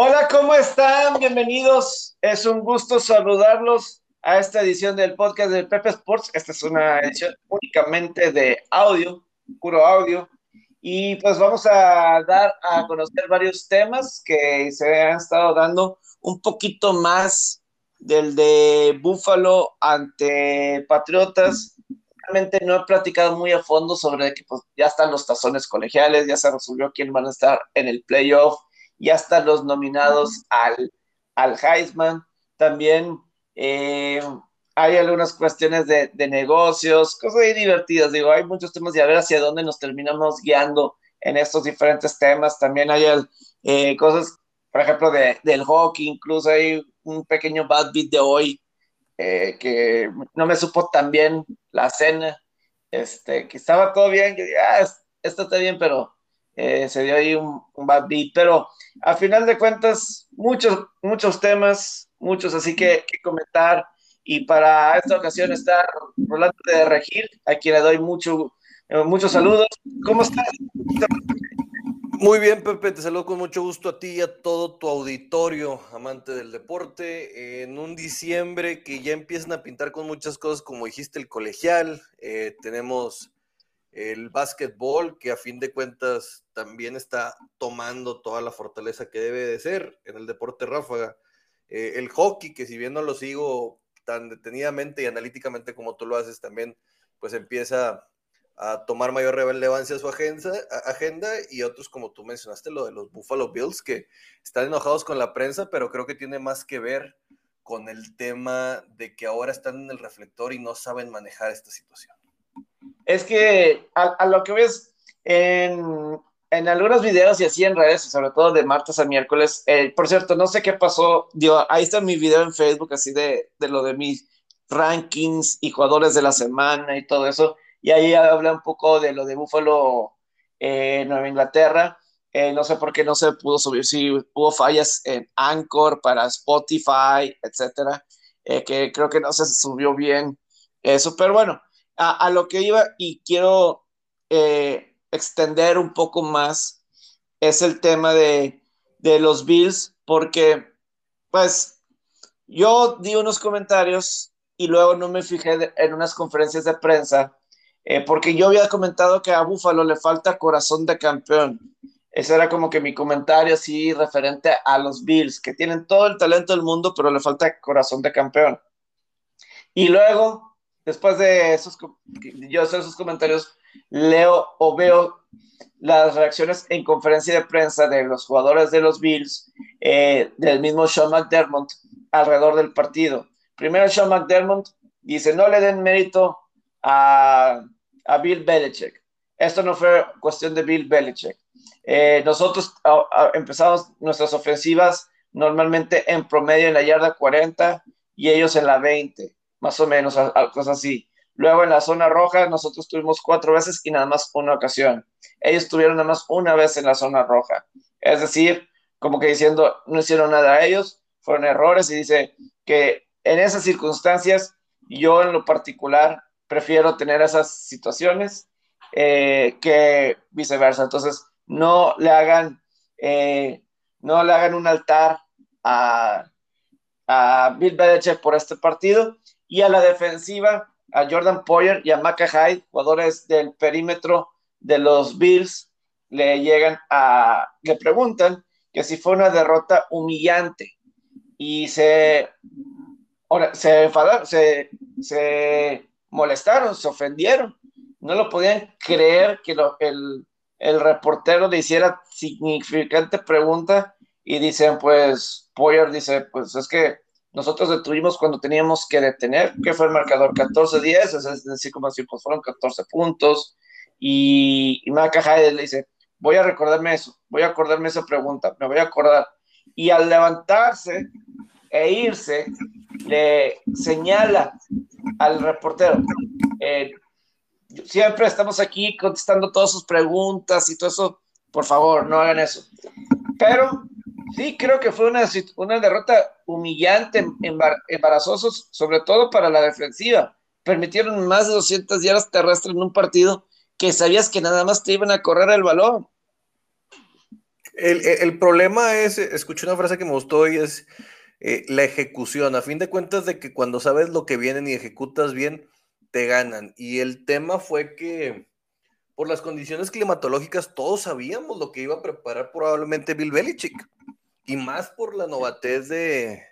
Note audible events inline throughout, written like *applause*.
Hola, ¿cómo están? Bienvenidos. Es un gusto saludarlos a esta edición del podcast de Pepe Sports. Esta es una edición únicamente de audio, puro audio. Y pues vamos a dar a conocer varios temas que se han estado dando un poquito más del de Búfalo ante Patriotas. Realmente no he platicado muy a fondo sobre que pues, ya están los tazones colegiales, ya se resolvió quién van a estar en el playoff, ya están los nominados al, al Heisman. También eh, hay algunas cuestiones de, negocios, cosas muy divertidas. Digo, hay muchos temas y a ver hacia dónde nos terminamos guiando en estos diferentes temas. También hay eh, cosas, por ejemplo, de, del hockey, incluso hay un pequeño bad beat de hoy eh, que no me supo tan bien la cena, este, que estaba todo bien, que ah, esto está bien, pero eh, se dio ahí un, bad beat, pero a final de cuentas, muchos, muchos temas, muchos así que, que comentar, y para esta ocasión está Rolando de Regir, a quien le doy mucho, eh, muchos saludos. ¿Cómo estás? Muy bien, Pepe, te saludo con mucho gusto a ti y a todo tu auditorio, amante del deporte, en un diciembre que ya empiezan a pintar con muchas cosas, como dijiste, el colegial, eh, tenemos el básquetbol, que a fin de cuentas también está tomando toda la fortaleza que debe de ser en el deporte ráfaga, eh, el hockey, que si bien no lo sigo tan detenidamente y analíticamente como tú lo haces, también pues empieza a tomar mayor relevancia a su agenda, agenda y otros, como tú mencionaste, lo de los Buffalo Bills, que están enojados con la prensa, pero creo que tiene más que ver con el tema de que ahora están en el reflector y no saben manejar esta situación. Es que a, lo que ves en, en, algunos videos y así en redes, sobre todo de martes a miércoles, eh, por cierto, no sé qué pasó, digo, ahí está mi video en Facebook, así de, lo de mis rankings y jugadores de la semana y todo eso y ahí habla un poco de lo de Buffalo eh, Nueva Inglaterra. Eh, no sé por qué no se pudo subir, si hubo fallas en Anchor para Spotify, etcétera, eh, que creo que no se subió bien eso, pero bueno, a, lo que iba y quiero extender un poco más es el tema de, de los Bills, porque pues yo di unos comentarios y luego no me fijé en unas conferencias de prensa eh, porque yo había comentado que a Búfalo le falta corazón de campeón. Ese era como que mi comentario así referente a los Bills, que tienen todo el talento del mundo, pero le falta corazón de campeón. Y luego, después de esos, yo esos comentarios, leo o veo las reacciones en conferencia de prensa de los jugadores de los Bills, eh, del mismo Sean McDermott, alrededor del partido. Primero Sean McDermott dice, no le den mérito a a Bill Belichick. Esto no fue cuestión de Bill Belichick. Eh, nosotros empezamos nuestras ofensivas normalmente en promedio en la yarda 40 y ellos en la 20, más o menos, cosas así. Luego en la zona roja nosotros tuvimos cuatro veces y nada más una ocasión. Ellos tuvieron nada más una vez en la zona roja. Es decir, como que diciendo, no hicieron nada a ellos, fueron errores y dice que en esas circunstancias, yo en lo particular prefiero tener esas situaciones eh, que viceversa. Entonces, no le hagan, eh, no le hagan un altar a, a Bill Belichick por este partido y a la defensiva, a Jordan Poyer y a Maca Hyde, jugadores del perímetro de los Bills, le llegan a, le preguntan que si fue una derrota humillante y se, se enfadaron, se, se molestaron, se ofendieron. No lo podían creer que el, reportero le hiciera significante pregunta y dicen, pues, Poyer dice, pues es que nosotros detuvimos cuando teníamos que detener, que fue el marcador 14-10, es decir, como si pues fueron 14 puntos. Y, y Maca le dice, voy a recordarme eso, voy a acordarme esa pregunta, me voy a acordar. Y al levantarse e irse, le señala al reportero. Eh, siempre estamos aquí contestando todas sus preguntas y todo eso. Por favor, no hagan eso. Pero sí, creo que fue una, una derrota humillante, embarazosa, sobre todo para la defensiva. Permitieron más de 200 yardas terrestres en un partido que sabías que nada más te iban a correr el balón. El, problema es, escuché una frase que me gustó y es eh, la ejecución. A fin de cuentas de que cuando sabes lo que vienen y ejecutas bien, te ganan. Y el tema fue que por las condiciones climatológicas todos sabíamos lo que iba a preparar probablemente Bill Belichick. Y más por la novatez de,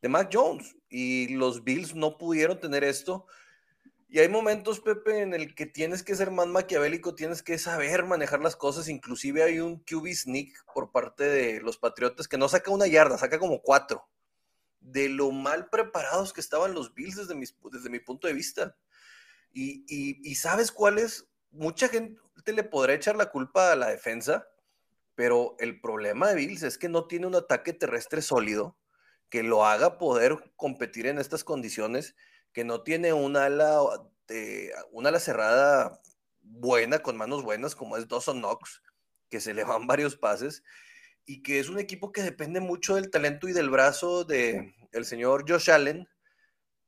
de Mac Jones. Y los Bills no pudieron tener esto. Y hay momentos, Pepe, en el que tienes que ser más maquiavélico, tienes que saber manejar las cosas. Inclusive hay un QB sneak por parte de los Patriotas que no saca una yarda, saca como cuatro. De lo mal preparados que estaban los Bills desde mi, desde mi punto de vista. Y, y, sabes cuál es, mucha gente le podrá echar la culpa a la defensa, pero el problema de Bills es que no tiene un ataque terrestre sólido que lo haga poder competir en estas condiciones que no tiene una ala, de, una ala cerrada buena, con manos buenas, como es Dawson Knox, que se le van *laughs* varios pases, y que es un equipo que depende mucho del talento y del brazo del el señor Josh Allen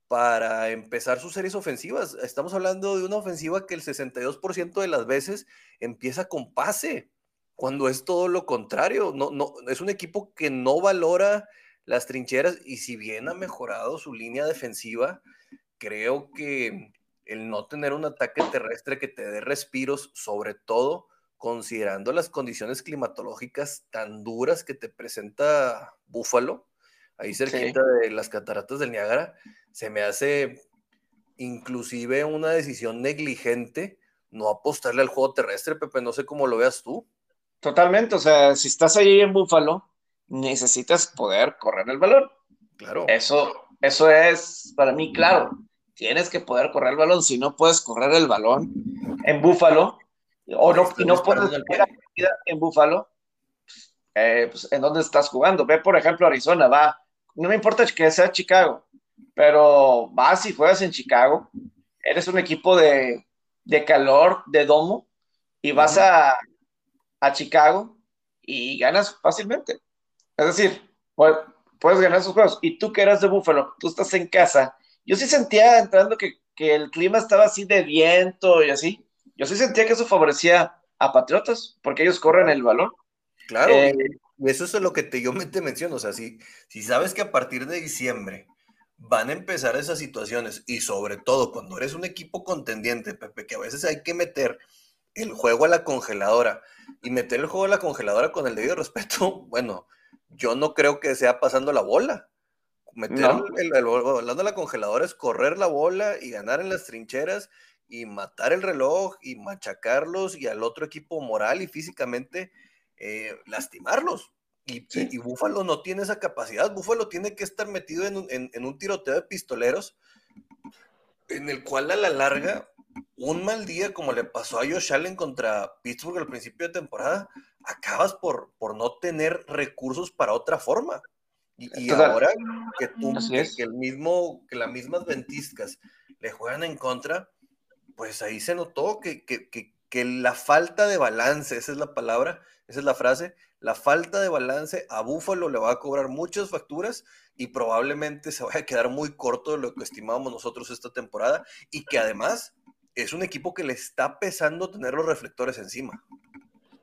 para empezar sus series ofensivas. Estamos hablando de una ofensiva que el 62% de las veces empieza con pase, cuando es todo lo contrario. No, no, es un equipo que no valora las trincheras y si bien ha mejorado su línea defensiva, creo que el no tener un ataque terrestre que te dé respiros, sobre todo considerando las condiciones climatológicas tan duras que te presenta Búfalo, ahí cerquita de las cataratas del Niágara, se me hace inclusive una decisión negligente no apostarle al juego terrestre, Pepe, no sé cómo lo veas tú. Totalmente, o sea, si estás ahí en Búfalo, necesitas poder correr el balón. Claro. Eso, eso es para mí claro tienes que poder correr el balón. Si no puedes correr el balón en Búfalo, o no, y no puedes en Búfalo, eh, pues, ¿en dónde estás jugando? Ve, por ejemplo, Arizona, va. No me importa que sea Chicago, pero vas y juegas en Chicago. Eres un equipo de, de calor, de domo, y vas a, a Chicago y ganas fácilmente. Es decir, puedes ganar esos juegos. Y tú que eras de Búfalo, tú estás en casa yo sí sentía entrando que, el clima estaba así de viento y así. Yo sí sentía que eso favorecía a Patriotas, porque ellos corren el balón. Claro, eh, y eso es lo que te, yo te menciono. O sea, si, si sabes que a partir de diciembre van a empezar esas situaciones, y sobre todo cuando eres un equipo contendiente, Pepe, que a veces hay que meter el juego a la congeladora y meter el juego a la congeladora con el debido respeto, *laughs* bueno, yo no creo que sea pasando la bola. Meter el, el, de la congeladora es correr la bola y ganar en las trincheras y matar el reloj y machacarlos y al otro equipo moral y físicamente eh, lastimarlos. Y, y, Búfalo no tiene esa capacidad. Búfalo tiene que estar metido en un, en un tiroteo de pistoleros en el cual a la larga, un mal día como le pasó a Josh Allen contra Pittsburgh al principio de temporada, acabas por, por no tener recursos para otra forma. Y, ahora que tú, que, el mismo, que las mismas ventiscas le juegan en contra, pues ahí se notó que, que, la falta de balance, esa es la palabra, esa es la frase, la falta de balance a Búfalo le va a cobrar muchas facturas y probablemente se vaya a quedar muy corto de lo que estimábamos nosotros esta temporada y que además es un equipo que le está pesando tener los reflectores encima.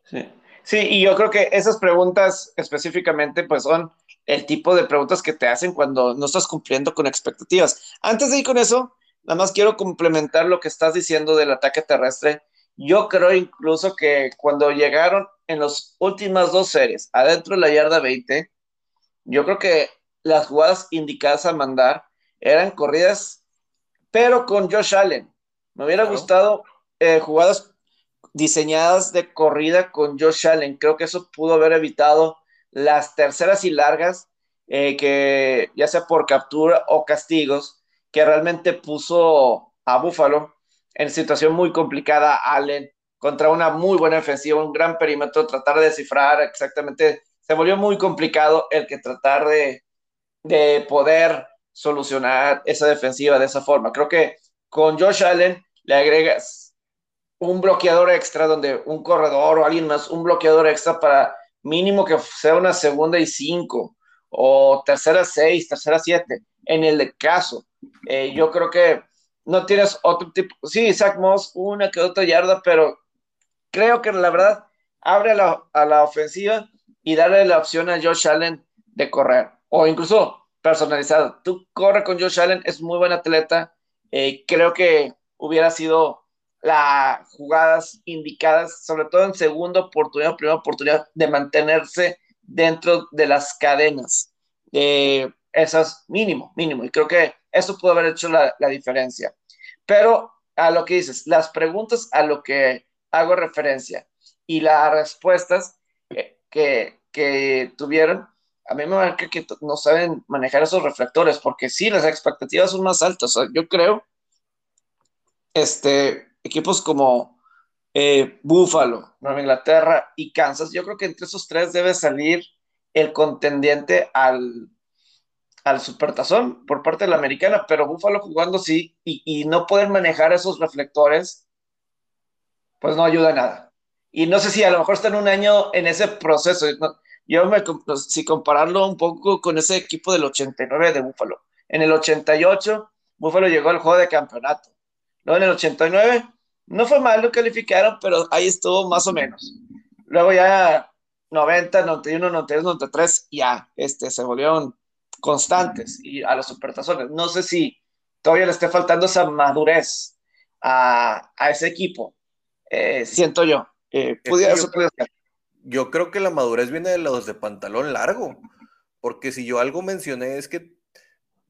Sí. Sí, y yo creo que esas preguntas específicamente pues son el tipo de preguntas que te hacen cuando no estás cumpliendo con expectativas. Antes de ir con eso, nada más quiero complementar lo que estás diciendo del ataque terrestre. Yo creo incluso que cuando llegaron en las últimas dos series, adentro de la yarda 20, yo creo que las jugadas indicadas a mandar eran corridas, pero con Josh Allen. Me hubiera gustado eh, jugadas diseñadas de corrida con Josh Allen. Creo que eso pudo haber evitado las terceras y largas, eh, que ya sea por captura o castigos, que realmente puso a Buffalo en situación muy complicada Allen contra una muy buena defensiva, un gran perímetro, tratar de descifrar exactamente, se volvió muy complicado el que tratar de, de poder solucionar esa defensiva de esa forma. Creo que con Josh Allen le agregas un bloqueador extra donde un corredor o alguien más, un bloqueador extra para mínimo que sea una segunda y cinco o tercera seis, tercera siete, en el caso. Eh, yo creo que no tienes otro tipo, sí, Zach Moss, una que otra yarda, pero creo que la verdad abre a la, ofensiva y darle la opción a Josh Allen de correr, o incluso personalizado. Tú corre con Josh Allen, es muy buen atleta, eh, creo que hubiera sido las jugadas indicadas, sobre todo en segunda oportunidad, primera oportunidad, de mantenerse dentro de las cadenas. Eh, esas mínimo, mínimo. Y creo que eso pudo haber hecho la, diferencia. Pero a lo que dices, las preguntas a lo que hago referencia y las respuestas que, que, tuvieron, a mí me marca que no saben manejar esos reflectores, porque sí, las expectativas son más altas. yo creo, este, equipos como eh, Buffalo, Nueva Inglaterra y Kansas, yo creo que entre esos tres debe salir el contendiente al, al supertazón por parte de la americana, pero Buffalo jugando sí y, no poder manejar esos reflectores, pues no ayuda a nada. Y no sé si a lo mejor está en un año en ese proceso. yo me, pues, si compararlo un poco con ese equipo del 89 de Buffalo. En el 88, Buffalo llegó al juego de campeonato. Luego en el 89, no fue mal, lo calificaron, pero ahí estuvo más o menos. Luego ya 90, 91, 92, 93, ya este, se volvieron constantes y a los supertazones. No sé si todavía le esté faltando esa madurez a, ese equipo. Eh, siento yo. Eh, yo, creo que la madurez viene de los de pantalón largo, porque si yo algo mencioné es que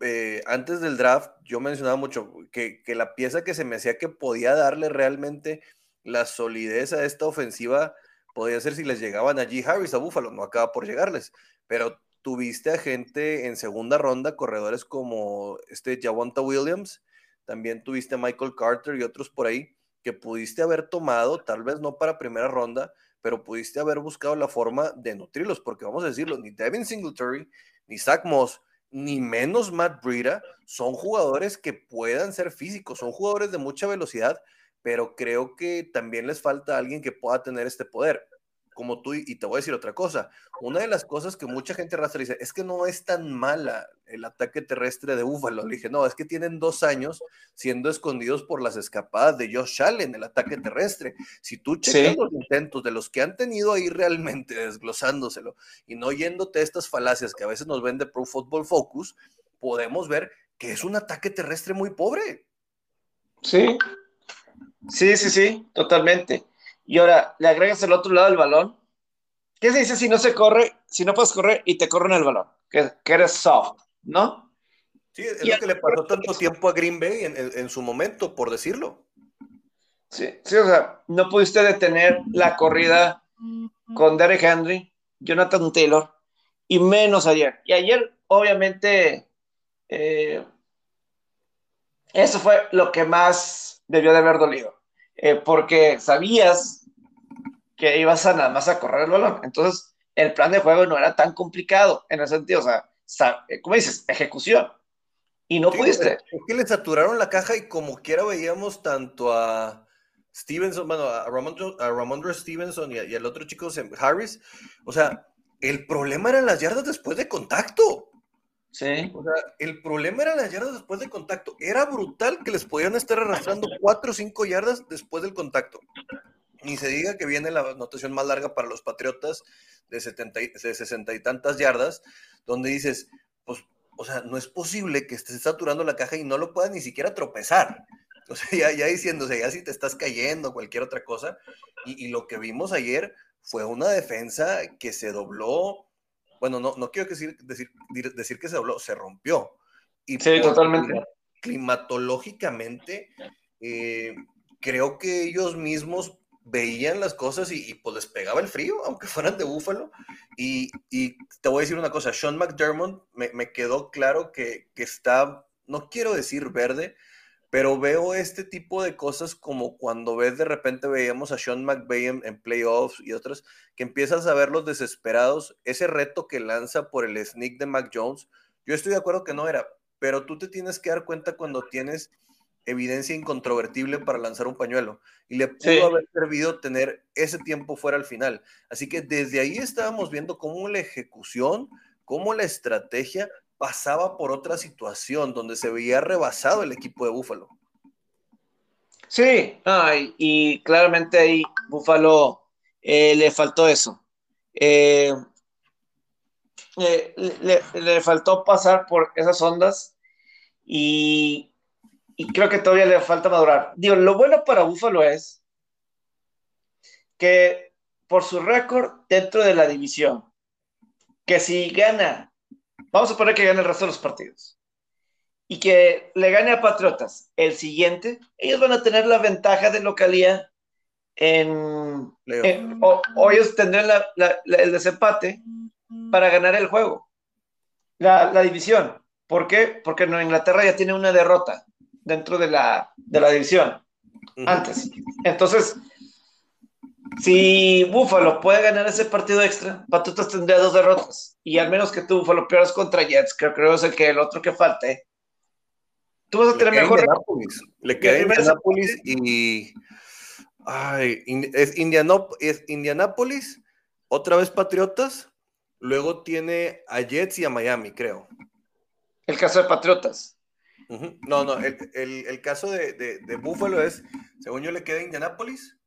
eh, antes del draft yo mencionaba mucho que, la pieza que se me hacía que podía darle realmente la solidez a esta ofensiva podía ser si les llegaban allí Harris a Buffalo, no acaba por llegarles, pero tuviste a gente en segunda ronda, corredores como este Javonta Williams, también tuviste a Michael Carter y otros por ahí que pudiste haber tomado, tal vez no para primera ronda, pero pudiste haber buscado la forma de nutrirlos, porque vamos a decirlo, ni Devin Singletary, ni Zach Moss, ni menos Matt Breida son jugadores que puedan ser físicos, son jugadores de mucha velocidad, pero creo que también les falta alguien que pueda tener este poder como tú, y te voy a decir otra cosa, una de las cosas que mucha gente arrastra dice, es que no es tan mala el ataque terrestre de Búfalo. Le dije, no, es que tienen dos años siendo escondidos por las escapadas de Josh Allen, el ataque terrestre. Si tú checas los intentos de los que han tenido ahí realmente *laughs* desglosándoselo y no yéndote a estas falacias que a veces nos vende Pro Football Focus, podemos ver que es un ataque terrestre muy pobre. Sí, sí, sí, sí, totalmente y ahora le agregas el otro lado del balón. ¿Qué se dice si no se corre, si no puedes correr y te corren el balón? Que, eres soft, ¿no? Sí, es lo que le pasó tanto tiempo a Green Bay en, su momento, por decirlo. Sí, sí, o sea, no pudiste detener la corrida con Derek Henry, Jonathan Taylor, y menos ayer. Y ayer, obviamente, eh, eso fue lo que más debió de haber dolido. Eh, porque sabías que ibas a nada más a correr el balón. Entonces, el plan de juego no era tan complicado en ese sentido, o sea, eh, como dices, ejecución. Y no pudiste. Es que le saturaron la caja y como quiera veíamos tanto a Stevenson, bueno, a Ramondre, Stevenson y, al otro chico Harris. O sea, el problema eran las yardas después de contacto. Sí. O sea, el problema era las yardas después del contacto. Era brutal que les podían estar arrastrando cuatro o cinco yardas después del contacto. Ni se diga que viene la anotación más larga para los Patriotas de, 70 de 60 y tantas yardas, donde dices, pues, o sea, no es posible que estés saturando la caja y no lo puedas ni siquiera tropezar. O sea, ya, ya diciéndose, ya si te estás cayendo, cualquier otra cosa. Y, y lo que vimos ayer fue una defensa que se dobló bueno, no, no quiero decir, decir, decir que se dobló, se rompió. Y sí, totalmente. Climatológicamente, eh, creo que ellos mismos veían las cosas y, pues les pegaba el frío, aunque *laughs* fueran de búfalo. Y, y te voy a decir una cosa, Sean McDermott me, me quedó claro que, que, está, no quiero decir verde, pero veo este tipo de cosas como cuando ves de repente veíamos a Sean McVay en, playoffs y otras, que empiezas a verlos desesperados, ese reto que lanza por el sneak de Mac Jones, yo estoy de acuerdo que no era, pero tú te tienes que dar cuenta cuando tienes evidencia incontrovertible para lanzar un pañuelo y le pudo haber servido tener ese tiempo fuera al final. Así que desde ahí estábamos viendo cómo la ejecución, cómo la estrategia pasaba por otra situación donde se veía rebasado el equipo de Búfalo. Sí, y, claramente ahí Búfalo eh, le faltó eso. Eh, le, faltó pasar por esas ondas y, y, creo que todavía le falta madurar. Digo, lo bueno para Buffalo es que por su récord dentro de la división, que si gana, vamos a poner que gane el resto de los partidos, y que le gane a Patriotas el siguiente, ellos van a tener la ventaja de localía en, o, ellos tendrán el desempate para ganar el juego, la, división. ¿Por qué? Porque Nueva Inglaterra ya tiene una derrota dentro de la, de la división antes. Entonces, si Buffalo puede ganar ese partido extra, Patriotas tendría dos derrotas. Y al menos que tú, Buffalo, pierdas contra Jets, que creo que es el, que el otro que falte, tú vas a tener mejor. Le queda Indianapolis y. Ay, es, Indianapolis, otra vez Patriotas, luego tiene a Jets y a Miami, creo. El caso de Patriotas. No, no, el, caso de, de, Buffalo es, según yo le queda Indianapolis.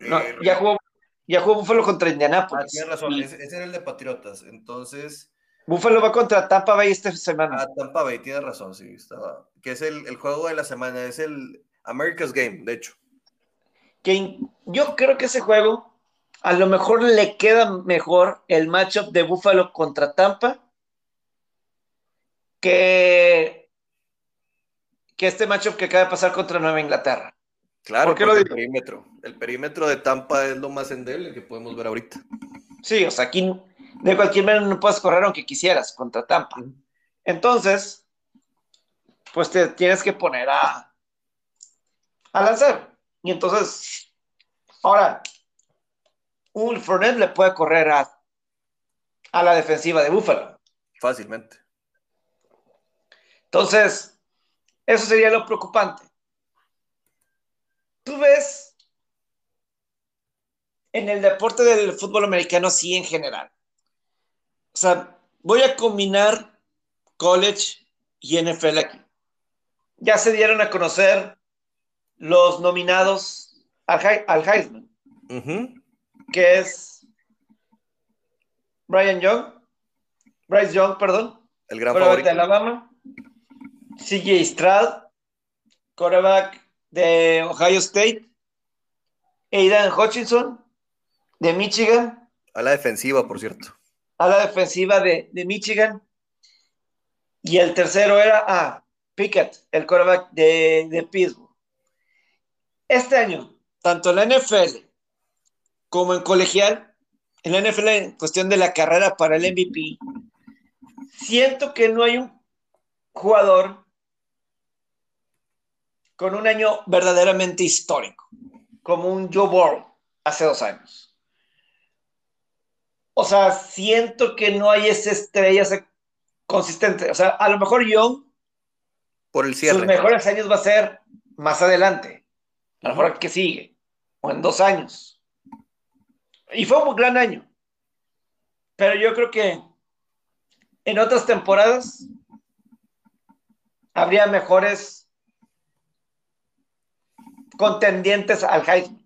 No, eh, ya, jugó, ya jugó Buffalo contra Indianapolis. Ah, tienes razón, ese, era el de Patriotas, entonces... Buffalo va contra Tampa Bay esta semana. Ah, Tampa Bay, tiene razón, sí, estaba. Que es el, juego de la semana, es el America's Game, de hecho. Que yo creo que ese juego a lo mejor le queda mejor el matchup de Buffalo contra Tampa que, que este matchup que acaba de pasar contra Nueva Inglaterra. Claro, ¿Por lo el perímetro. El perímetro de Tampa es lo más endeble que podemos ver ahorita. Sí, o sea, aquí de cualquier manera no puedes correr aunque quisieras contra Tampa. Entonces, pues te tienes que poner a, a lanzar. Y entonces, ahora, un Fournette le puede correr a, a la defensiva de Buffalo. Fácilmente. Entonces, eso sería lo preocupante. Tú ves en el deporte del fútbol americano, sí, en general. O sea, voy a combinar college y NFL aquí. Ya se dieron a conocer los nominados al, al Heisman, que es Brian Young, Bryce Young, perdón, el gran favorito de Alabama, CJ Stroud, quarterback de Ohio State, Aidan Hutchinson de Michigan. A la defensiva, por cierto a la defensiva de, Michigan. Y el tercero era a ah, Pickett, el quarterback de, de Pittsburgh. Este año, tanto en la NFL como en colegial, en la NFL en cuestión de la carrera para el MVP, siento que no hay un jugador con un año verdaderamente histórico, como un Joe Burrow hace dos años. O sea, siento que no hay esa estrella consistente. O sea, a lo mejor Young, por el cierre. sus mejores años va a ser más adelante. A lo mejor que sigue, o en dos años. Y fue un gran año. Pero yo creo que en otras temporadas habría mejores contendientes al Heisman.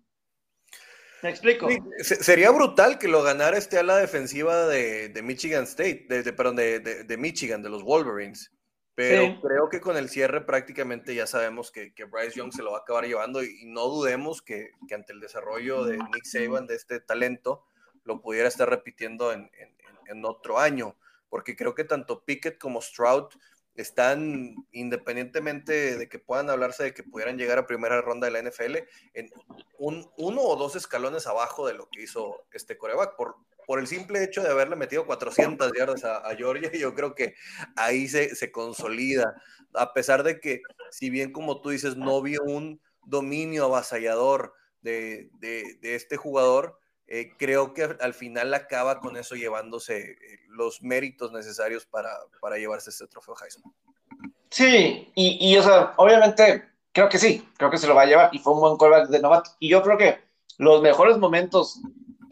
¿Me explico? sería brutal que lo ganara este ala defensiva de, Michigan State, de, perdón, de, Michigan, de los Wolverines. Pero creo que con el cierre prácticamente ya sabemos que, Bryce Young se lo va a acabar llevando y, no dudemos que, ante el desarrollo de Nick Saban, de este talento, lo pudiera estar repitiendo en, en otro año. Porque creo que tanto Pickett como Stroud están, independientemente de que puedan hablarse de que pudieran llegar a primera ronda de la NFL, en un, uno o dos escalones abajo de lo que hizo este coreback, por, por el simple hecho de haberle metido 400 yardas a, Georgia, *laughs* yo creo que ahí se, se, consolida, a pesar de que, si bien como tú dices, no vio un dominio avasallador de, de, de este jugador, eh, creo que al final acaba con eso llevándose eh, los méritos necesarios para, para llevarse este trofeo Heisman. Sí, y, y, o sea, obviamente creo que sí, creo que se lo va a llevar y fue un buen callback de novato. Y yo creo que los mejores momentos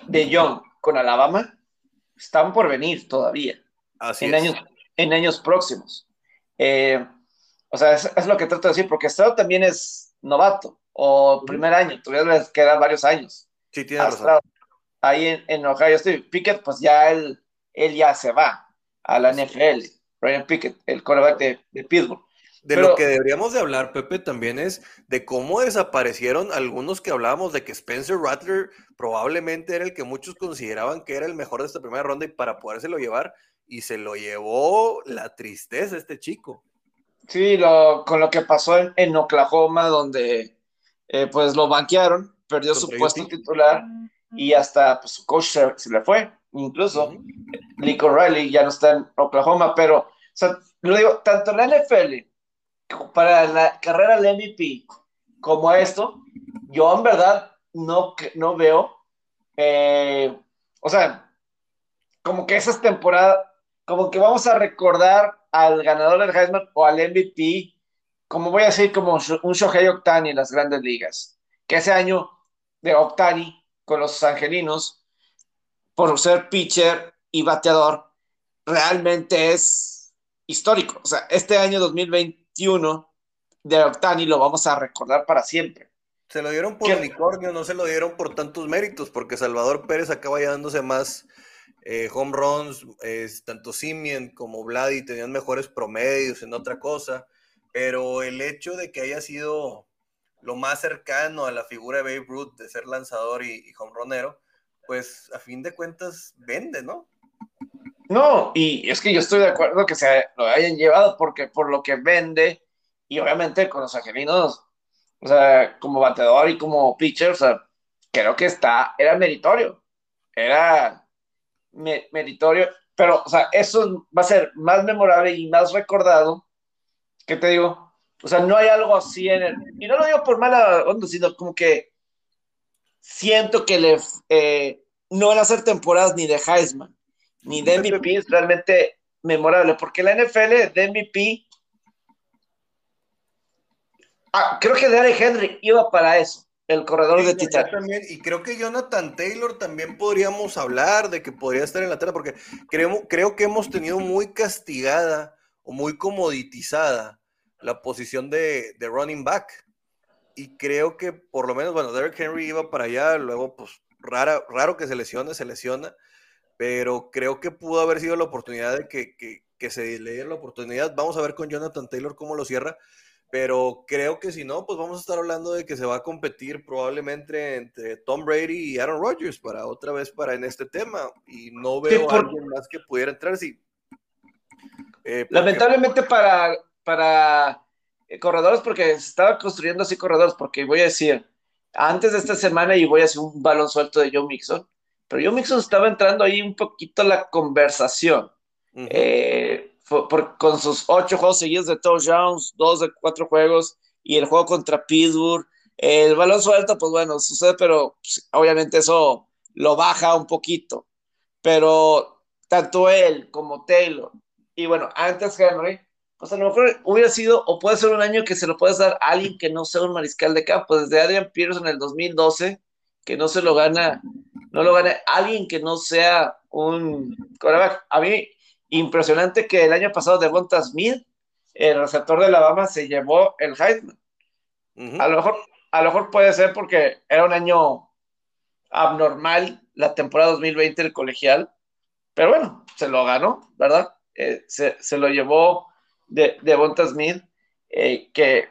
de Young con Alabama están por venir todavía. Así en, Años, en años próximos. Eh, o sea, es, lo que trato de decir, porque Stroud también es novato o primer año, todavía les quedan varios años. Sí, tiene razón. Ahí en, en Ohio State. Pickett, pues ya él, él ya se va a la NFL. Ryan Pickett, el quarterback de, Pittsburgh. De lo que deberíamos de hablar, Pepe, también es de cómo desaparecieron algunos que hablábamos de que Spencer Rattler probablemente era el que muchos consideraban que era el mejor de esta primera ronda y para podérselo llevar, y se lo llevó la tristeza este chico. Sí, lo, con lo que pasó en, Oklahoma, donde eh, pues lo banquearon, perdió su puesto titular y hasta pues, su coach se, le fue, incluso. Nico Riley ya no está en Oklahoma, pero, o sea, lo digo, tanto la NFL para la carrera del MVP como esto, yo en verdad no, no veo, eh, o sea, como que esas temporadas, como que vamos a recordar al ganador del Heisman o al MVP, como voy a decir, como un Shohei Octani en las grandes ligas, que ese año de Octani con los angelinos, por ser pitcher y bateador, realmente es histórico. O sea, este año 2021 de Octani lo vamos a recordar para siempre. Se lo dieron por unicornio, no se lo dieron por tantos méritos, porque Salvador Pérez acaba llevándose más eh, home runs, tanto Simien como Vladi tenían mejores promedios en otra cosa, pero el hecho de que haya sido lo más cercano a la figura de Babe Ruth de ser lanzador y, y home runero, pues a fin de cuentas vende, ¿no? No, y es que yo estoy de acuerdo que se lo hayan llevado porque por lo que vende y obviamente con los angelinos, o sea, como bateador y como pitcher, o sea, creo que está, era meritorio, era meritorio, pero, o sea, eso va a ser más memorable y más recordado, ¿qué te digo? O sea, no hay algo así en el, y no lo digo por mala onda, sino como que siento que le, eh, no van a ser temporadas ni de Heisman, ni de MVP, es realmente memorable, porque la NFL de MVP, ah, creo que Derek Henry iba para eso, el corredor de Titán. Y creo que Jonathan Taylor también podríamos hablar de que podría estar en la tela, porque creo, creo que hemos tenido muy castigada o muy comoditizada la posición de, de running back y creo que por lo menos, bueno, Derek Henry iba para allá, luego pues rara, raro que se lesione, se lesiona, pero creo que pudo haber sido la oportunidad de que, que, se le diera la oportunidad. Vamos a ver con Jonathan Taylor cómo lo cierra, pero creo que si no, pues vamos a estar hablando de que se va a competir probablemente entre Tom Brady y Aaron Rodgers para otra vez para en este tema, y no veo a alguien más que pudiera entrar. Sí. Eh, Lamentablemente para, para eh, corredores porque se estaba construyendo así corredores, porque voy a decir, antes de esta semana y voy a hacer un balón suelto de Joe Mixon, pero Joe Mixon estaba entrando ahí un poquito la conversación. Eh, con sus ocho juegos seguidos de touchdowns, dos de cuatro juegos y el juego contra Pittsburgh. El balón suelto, pues bueno, sucede, pero pues, obviamente eso lo baja un poquito. Pero tanto él como Taylor y bueno, antes Henry pues a lo mejor hubiera sido, o puede ser un año que se lo puedes dar a alguien que no sea un mariscal de campo, desde Adrian Pierce en el 2012, que no se lo gana, no lo gana alguien que no sea un A mí, impresionante que el año pasado de Devonta Smith, el receptor de Alabama, se llevó el Heisman. a, lo mejor, a lo mejor puede ser porque era un año abnormal la temporada 2020 del colegial, pero bueno, se lo ganó, ¿verdad? Eh, se, se, lo llevó de, de Bonta Smith, eh, que,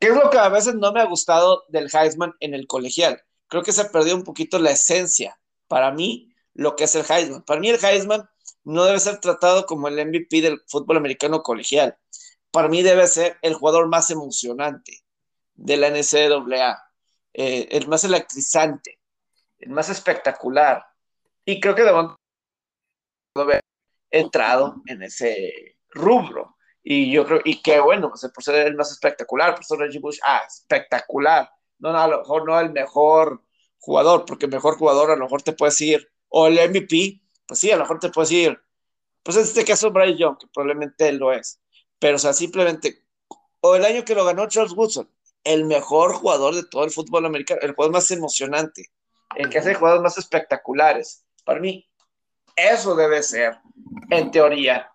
es lo que a veces no me ha gustado del Heisman en el colegial. Creo que se perdió un poquito la esencia, para mí, lo que es el Heisman. Para mí el Heisman no debe ser tratado como el MVP del fútbol americano colegial. Para mí debe ser el jugador más emocionante de la NCAA, eh, el más electrizante, el más espectacular. Y creo que haber entrado en ese rubro. Y yo creo, y qué bueno, pues, por ser el más espectacular, por ser Reggie Bush, ah, espectacular. No, no, a lo mejor no el mejor jugador, porque el mejor jugador a lo mejor te puede decir, o el MVP, pues sí, a lo mejor te puede decir, pues en este caso Brian Young, que probablemente él lo es, pero o sea, simplemente, o el año que lo ganó Charles Woodson, el mejor jugador de todo el fútbol americano, el jugador más emocionante, el que hace jugadores más espectaculares. Para mí, eso debe ser, en teoría,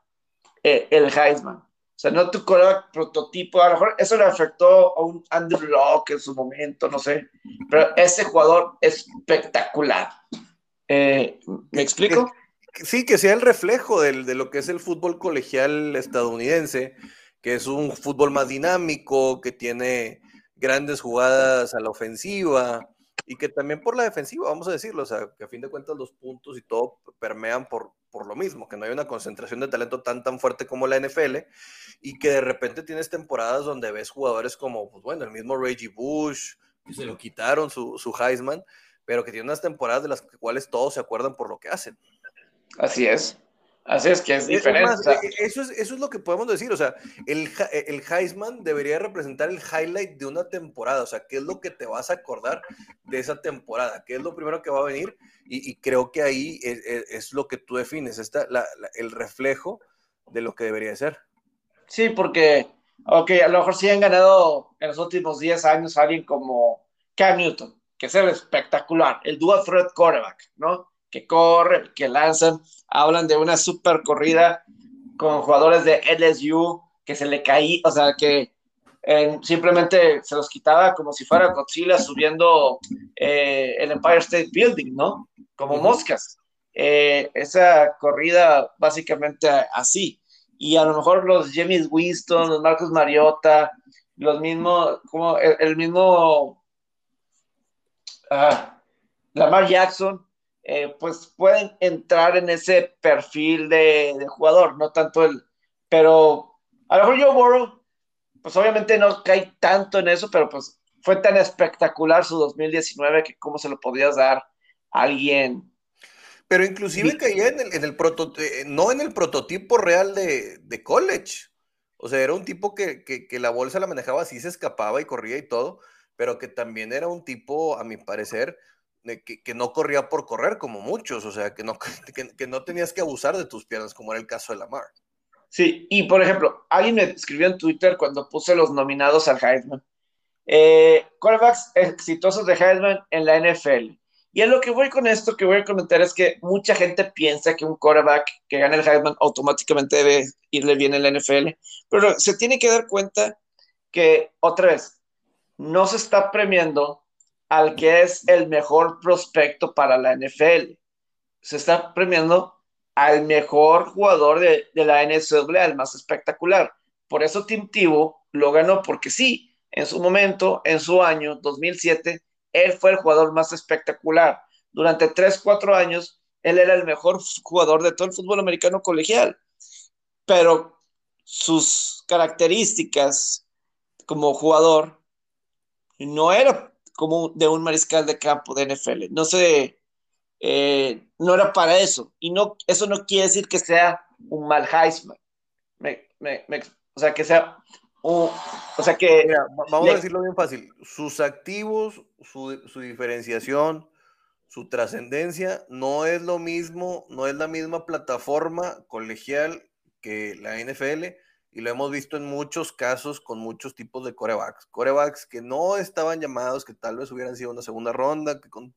eh, el Heisman. Sea, no tu coreback prototipo, a lo mejor eso le afectó a un Andrew Locke en su momento, no sé, pero ese jugador es espectacular. Eh, ¿Me explico? sí, que sea el reflejo de lo que es el fútbol colegial estadounidense, que es un fútbol más dinámico, que tiene grandes jugadas a la ofensiva y que también por la defensiva, vamos a decirlo, o sea, que a fin de cuentas los puntos y todo permean por, por lo mismo, que no hay una concentración de talento tan tan fuerte como la NFL y que de repente tienes temporadas donde ves jugadores como, pues bueno, el mismo Reggie Bush, que se lo quitaron su, su Heisman, pero que tiene unas temporadas de las cuales todos se acuerdan por lo que hacen. Así es. Así es que es diferente. E, e, eso, es, eso es lo que podemos decir. O sea, el, el Heisman debería representar el highlight de una temporada. O sea, ¿qué es lo que te vas a acordar de esa temporada? ¿Qué es lo primero que va a venir? Y, creo que ahí es, lo que tú defines, esta, el reflejo de lo que debería ser. Sí, porque, ok, a lo mejor sí han ganado en los últimos 10 años alguien como Cam Newton, que es el espectacular, el dual threat quarterback, ¿no? Que corre, que lanzan, hablan de una super corrida con jugadores de LSU que se le caí, o sea, que simplemente se los quitaba como si fuera Godzilla subiendo eh, el Empire State Building, ¿no? Como moscas. Eh, esa corrida básicamente así. Y a lo mejor los James Winston, los Marcos Mariota, los mismos, como el, mismo ah, Lamar Jackson, eh, pues pueden entrar en ese perfil de, de, jugador, no tanto el, pero a lo mejor Joe Burrow, pues obviamente no cae tanto en eso, pero pues fue tan espectacular su 2019 que cómo se lo podías dar a alguien. Pero inclusive caía en el, en el eh, no en el prototipo real de, de college. O sea, era un tipo que, que, que, la bolsa la manejaba así, se escapaba y corría y todo, pero que también era un tipo, a mi parecer, que, no corría por correr como muchos, o sea, que no, *laughs* que, no tenías que abusar de tus piernas, como era el caso de Lamar. Sí, y por ejemplo, alguien me escribió en Twitter cuando puse los nominados al Heisman. Eh, exitosos de Heisman en la NFL. Y a lo que voy con esto que voy a comentar es que mucha gente piensa que un quarterback que gana el Heisman automáticamente debe irle bien en la NFL, pero se tiene que dar cuenta que, otra vez, no se está premiando al que es el mejor prospecto para la NFL. Se está premiando al mejor jugador de, la NCAA, al más espectacular. Por eso Tim lo ganó, porque sí, en su momento, en su año 2007, él fue el jugador más espectacular. Durante 3, 4 años, él era el mejor jugador de todo el fútbol americano colegial. Pero sus características como jugador no era como de un mariscal de campo de NFL. No sé, eh, no era para eso. Y no, eso no quiere decir que sea un mal Heisman. o sea, que sea un, o sea que... vamos a decirlo bien fácil. Sus activos, su, su diferenciación, su trascendencia, no es lo mismo, no es la misma plataforma colegial que la NFL y lo hemos visto en muchos casos con muchos tipos de corebacks. Corebacks que no estaban llamados, que tal vez hubieran sido una segunda ronda, que con,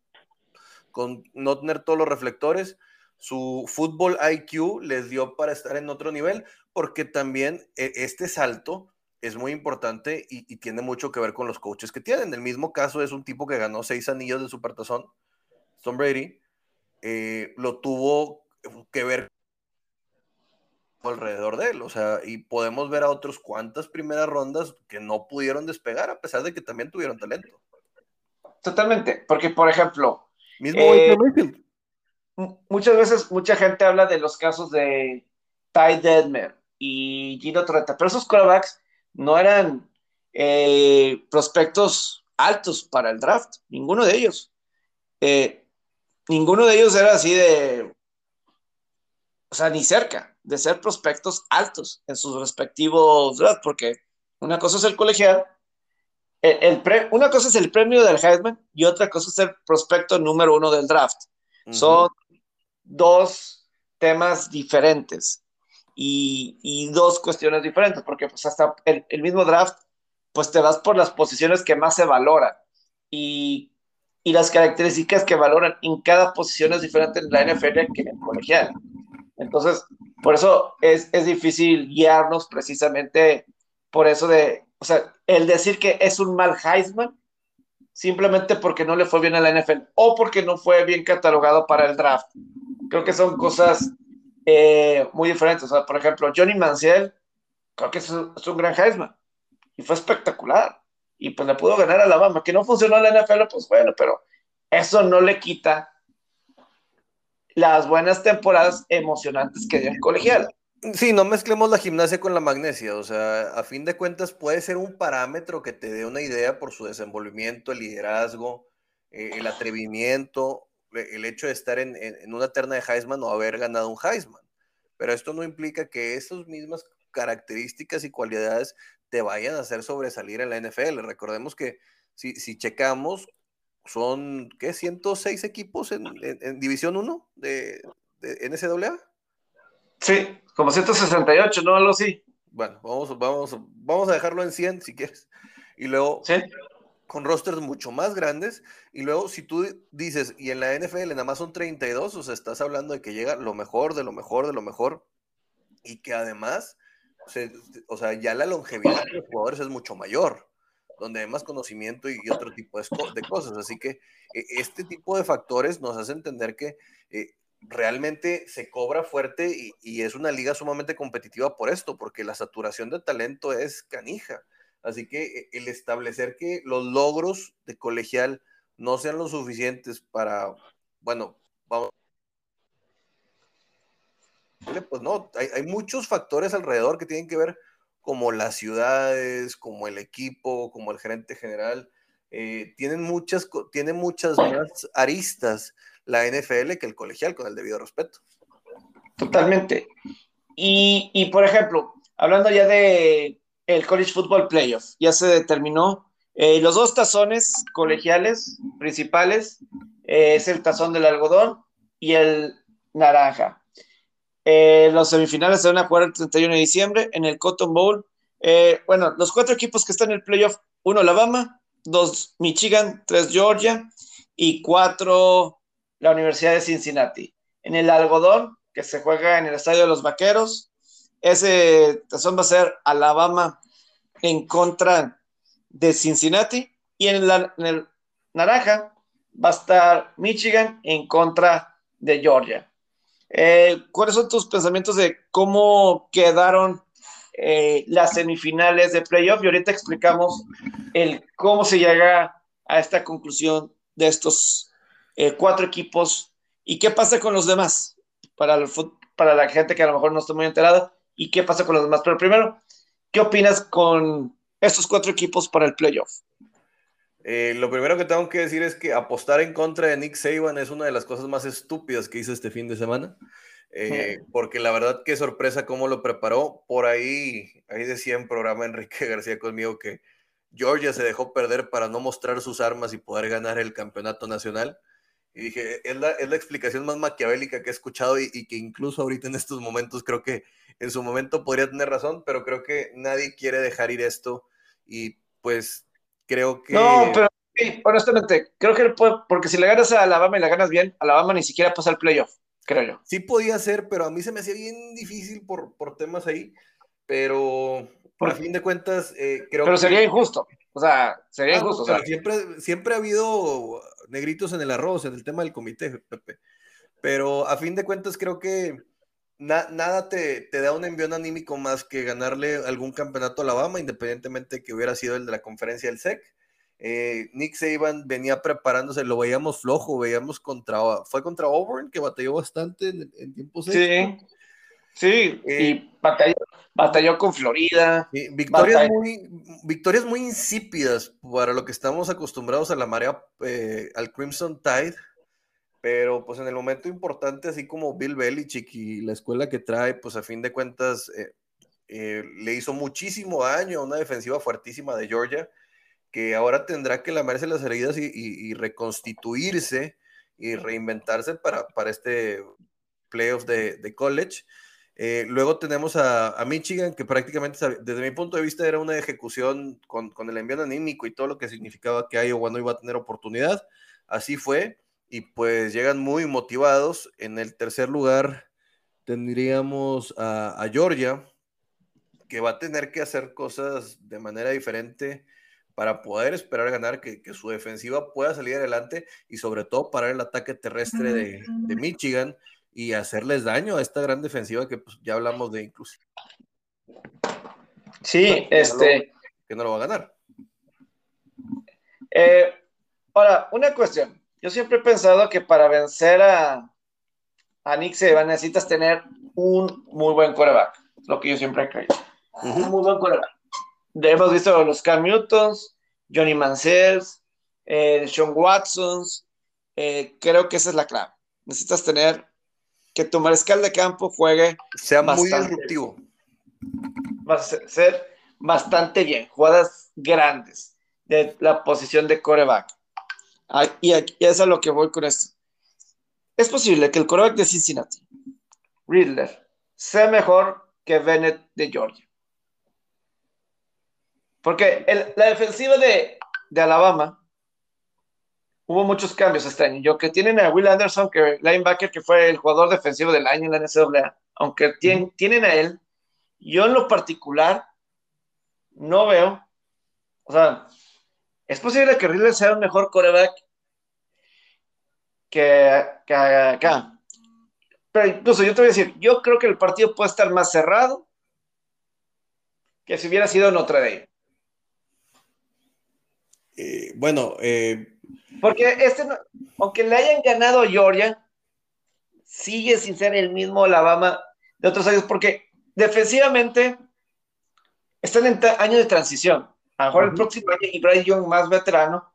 con no tener todos los reflectores, su fútbol IQ les dio para estar en otro nivel, porque también e, este salto es muy importante y, tiene mucho que ver con los coaches que tienen. El mismo caso es un tipo que ganó seis anillos de Supertazón, Tom Brady, eh, lo tuvo que ver alrededor de él, o sea, y podemos ver a otros cuantas primeras rondas que no pudieron despegar a pesar de que también tuvieron talento. Totalmente, porque por ejemplo, eh, muchas veces mucha gente habla de los casos de Ty Detmer y Gino Torreta, pero esos quarterbacks no eran eh, prospectos altos para el draft, ninguno de ellos. Eh, ninguno de ellos era así de, o sea, ni cerca de ser prospectos altos en sus respectivos drafts, porque una cosa es el colegial, el, una cosa es el premio del Heisman y otra cosa es el prospecto número uno del draft. Son dos temas diferentes y, dos cuestiones diferentes, porque pues hasta el, el, mismo draft, pues te vas por las posiciones que más se valoran y, y las características que valoran en cada posición es diferente en la NFL que en el colegial. Entonces, por eso es, es difícil guiarnos precisamente por eso de, o sea, el decir que es un mal Heisman simplemente porque no le fue bien a la NFL o porque no fue bien catalogado para el draft. Creo que son cosas eh, muy diferentes. O sea, por ejemplo, Johnny Mansell, creo que es un, gran Heisman y fue espectacular. Y pues le pudo ganar a Alabama. Que no funcionó en la NFL, pues bueno, pero eso no le quita las buenas temporadas emocionantes que dio el colegial. Sí, no mezclemos la gimnasia con la magnesia, o sea, a fin de cuentas puede ser un parámetro que te dé una idea por su desenvolvimiento, el liderazgo, eh, el atrevimiento, e, el hecho de estar en, una terna de Heisman o haber ganado un Heisman. Pero esto no implica que esas mismas características y cualidades te vayan a hacer sobresalir en la NFL. Recordemos que si, si checamos, son, ¿qué? 106 equipos en, División 1 de, de NCAA. Sí, como 168, ¿no? Algo así. Bueno, vamos, vamos, vamos a dejarlo en 100 si quieres. Y luego, con rosters mucho más grandes. Y luego, si tú dices, y en la NFL nada más son 32, o sea, estás hablando de que llega lo mejor, de lo mejor, de lo mejor. Y que además, o sea, ya la longevidad de los jugadores es mucho mayor donde hay más conocimiento y, otro tipo de, cosas. Así que e, este tipo de factores nos hace entender que eh, realmente se cobra fuerte y, es una liga sumamente competitiva por esto, porque la saturación de talento es canija. Así que eh, el establecer que los logros de colegial no sean lo suficientes para, bueno, vamos. Pues no, hay, muchos factores alrededor que tienen que ver como las ciudades, como el equipo, como el gerente general. Eh, tienen muchas, tienen muchas más aristas la NFL que el colegial, con el debido respeto. Totalmente. Y, por ejemplo, hablando ya de el College Football Playoff, ya se determinó eh, los dos tazones colegiales principales, eh, es el tazón del algodón y el naranja. Eh, los semifinales se van a jugar el 31 de diciembre en el Cotton Bowl. bueno, los cuatro equipos que están en el playoff, uno Alabama, dos Michigan, tres Georgia y cuatro la Universidad de Cincinnati. En el algodón, que se juega en el Estadio de los Vaqueros, ese tazón va a ser Alabama en contra de Cincinnati. Y en el, naranja va a estar Michigan en contra de Georgia. Eh, ¿Cuáles son tus pensamientos de cómo quedaron eh, las semifinales de playoff? Y ahorita explicamos el cómo se llega a esta conclusión de estos eh, cuatro equipos. ¿Y qué pasa con los demás? Para, el, para la gente que a lo mejor no está muy enterada. ¿Y qué pasa con los demás? Pero primero, ¿qué opinas con estos cuatro equipos para el playoff? Eh, lo primero que tengo que decir es que apostar en contra de Nick Saban es una de las cosas más estúpidas que hice este fin de semana. Eh, porque la verdad qué sorpresa cómo lo preparó. Por ahí, ahí decía en programa Enrique *laughs* García conmigo que Georgia se dejó perder para no mostrar sus armas y poder ganar el campeonato nacional. Y dije, es la, es la explicación más maquiavélica que he escuchado y, que incluso ahorita en estos momentos creo que en su momento podría tener razón, pero creo que nadie quiere dejar ir esto y pues creo que... No, pero sí, honestamente, creo que porque si le ganas a Alabama y la ganas bien, Alabama ni siquiera pasa al playoff, creo yo. Sí podía ser, pero a mí se me hacía bien difícil por, por temas ahí, pero por, a fin de cuentas eh, creo Pero sería injusto, o sea, sería ah, injusto. Siempre, siempre ha habido negritos en el arroz, en el tema del comité, Pepe. Pero a fin de cuentas creo que nada te, te, da un envión anímico más que ganarle algún campeonato a Alabama, independientemente que hubiera sido el de la conferencia del SEC. Eh, Nick Saban venía preparándose, lo veíamos flojo, veíamos contra, fue contra Auburn, que batalló bastante en, en tiempos. Sí, sí, y eh, batalló, batalló, con Florida. victorias, muy, victorias muy insípidas para lo que estamos acostumbrados a la marea, eh, al Crimson Tide pero pues en el momento importante, así como Bill Belichick y la escuela que trae, pues a fin de cuentas eh, eh, le hizo muchísimo daño a una defensiva fuertísima de Georgia, que ahora tendrá que lamerse las heridas y, reconstituirse y reinventarse para, para este playoff de, de college. Eh, luego tenemos a, Michigan, que prácticamente, desde mi punto de vista, era una ejecución con, con el envío anímico y todo lo que significaba que Iowa no iba a tener oportunidad. Así fue y pues llegan muy motivados. En el tercer lugar tendríamos a, Georgia, que va a tener que hacer cosas de manera diferente para poder esperar ganar, que, su defensiva pueda salir adelante y sobre todo parar el ataque terrestre de, Michigan y hacerles daño a esta gran defensiva que pues, ya hablamos de incluso. Sí, este. que no lo va a ganar. Eh, ahora, una cuestión. Yo siempre he pensado que para vencer a, a Nick Saban necesitas tener un muy buen quarterback. Lo que yo siempre he creído. Un muy buen quarterback. Hemos visto los Cam Newtons, Johnny Mansell, eh, Sean Watsons. Eh, creo que esa es la clave. Necesitas tener que tu mariscal de campo juegue. Sea muy disruptivo. Va a ser bastante bien. Jugadas grandes de la posición de coreback. Y, aquí, es a lo que voy con esto. Es posible que el coreback de Cincinnati, Riddler, sea mejor que Bennett de Georgia. Porque la defensiva de, Alabama hubo muchos cambios este año. Yo que tienen a Will Anderson, que linebacker, que fue el jugador defensivo del año en la NCAA, aunque tienen a él, yo en lo particular no veo, o sea, es posible que Riddler sea un mejor coreback que, que acá. Pero incluso yo te voy a decir, yo creo que el partido puede estar más cerrado que si hubiera sido Notre Dame. Eh, bueno, eh, porque este, aunque le hayan ganado a Georgia, sigue sin ser el mismo Alabama de otros años, porque defensivamente están en año de transición. A lo mejor el próximo año y Bryce Young más veterano.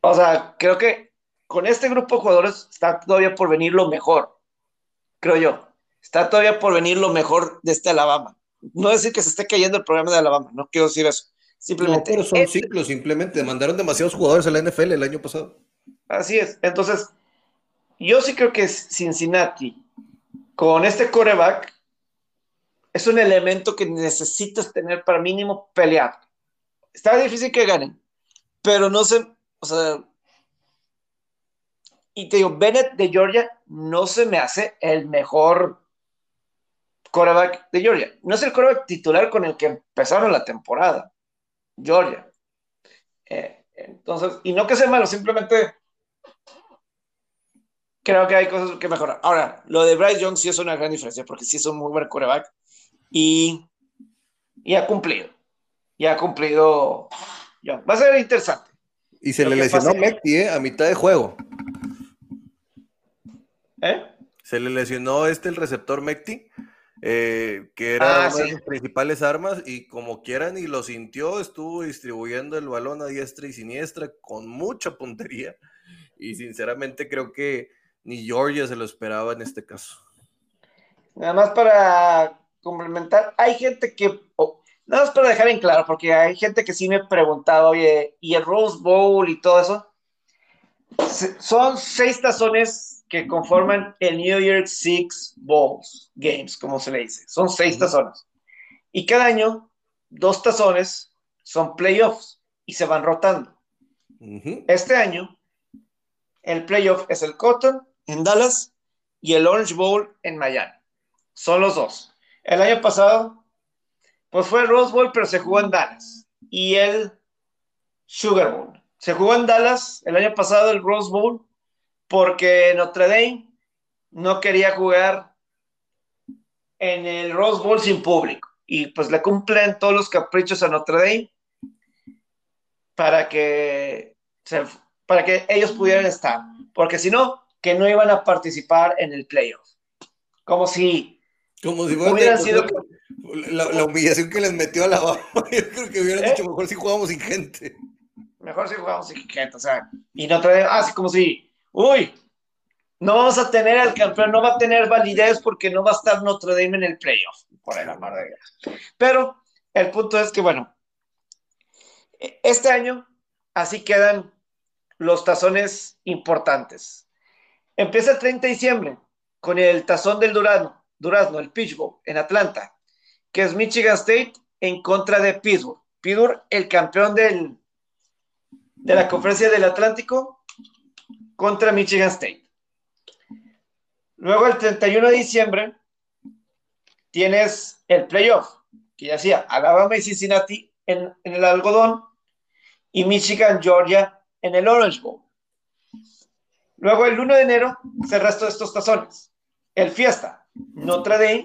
O sea, creo que con este grupo de jugadores está todavía por venir lo mejor, creo yo. Está todavía por venir lo mejor de este Alabama. No decir que se esté cayendo el programa de Alabama, no quiero decir eso. Simplemente. No, pero son este ciclos, simplemente. Mandaron demasiados jugadores a la NFL el año pasado. Así es. Entonces, yo sí creo que Cincinnati, con este coreback, es un elemento que necesitas tener para mínimo pelear. Está difícil que ganen, pero no sé, o sea, y te digo, Bennett de Georgia no se me hace el mejor coreback de Georgia. No es el coreback titular con el que empezaron la temporada. Georgia. Eh, entonces, y no que sea malo, simplemente creo que hay cosas que mejorar. Ahora, lo de Bryce Young sí es una gran diferencia, porque sí es un muy buen coreback y, y ha cumplido. Y ha cumplido. Ya. Va a ser interesante. Y se le lesionó Mekti, ¿eh? A mitad de juego. ¿Eh? Se le lesionó este el receptor Mekti eh, que era ah, una de sus principales armas y como quieran y lo sintió, estuvo distribuyendo el balón a diestra y siniestra con mucha puntería y sinceramente creo que ni Georgia se lo esperaba en este caso. Nada más para complementar, hay gente que, nada más para dejar en claro, porque hay gente que sí me preguntaba, oye, ¿y el Rose Bowl y todo eso? Son seis tazones que conforman el New York Six Bowls Games, como se le dice. Son seis tazones. Y cada año, dos tazones son playoffs y se van rotando. Este año, el playoff es el Cotton en Dallas y el Orange Bowl en Miami. Son los dos. El año pasado, pues fue el Rose Bowl, pero se jugó en Dallas. Y el Sugar Bowl. Se jugó en Dallas el año pasado el Rose Bowl porque Notre Dame no quería jugar en el Rose Bowl sin público. Y pues le cumplen todos los caprichos a Notre Dame para que, para que ellos pudieran estar. Porque si no, que no iban a participar en el playoff. Como si, Como si hubieran sido... La, humillación que les metió a la *laughs* Yo creo que hubieran ¿Eh? dicho mejor si jugábamos sin gente. Mejor si jugábamos sin gente, o sea, y Notre Dame, así como si uy, no vamos a tener al campeón, no va a tener validez porque no va a estar Notre Dame en el playoff, por el amor de Dios. Pero el punto es que, bueno, este año así quedan los tazones importantes. Empieza el 30 de diciembre con el tazón del Durazno, Durazno, el Pittsburgh, en Atlanta, que es Michigan State en contra de Pittsburgh. Pittsburgh, el campeón del, de la conferencia del Atlántico, contra Michigan State. Luego el 31 de diciembre tienes el playoff, que ya decía Alabama y Cincinnati en, el algodón y Michigan, Georgia en el Orange Bowl. Luego el 1 de enero se de estos tazones. El Fiesta, Notre Dame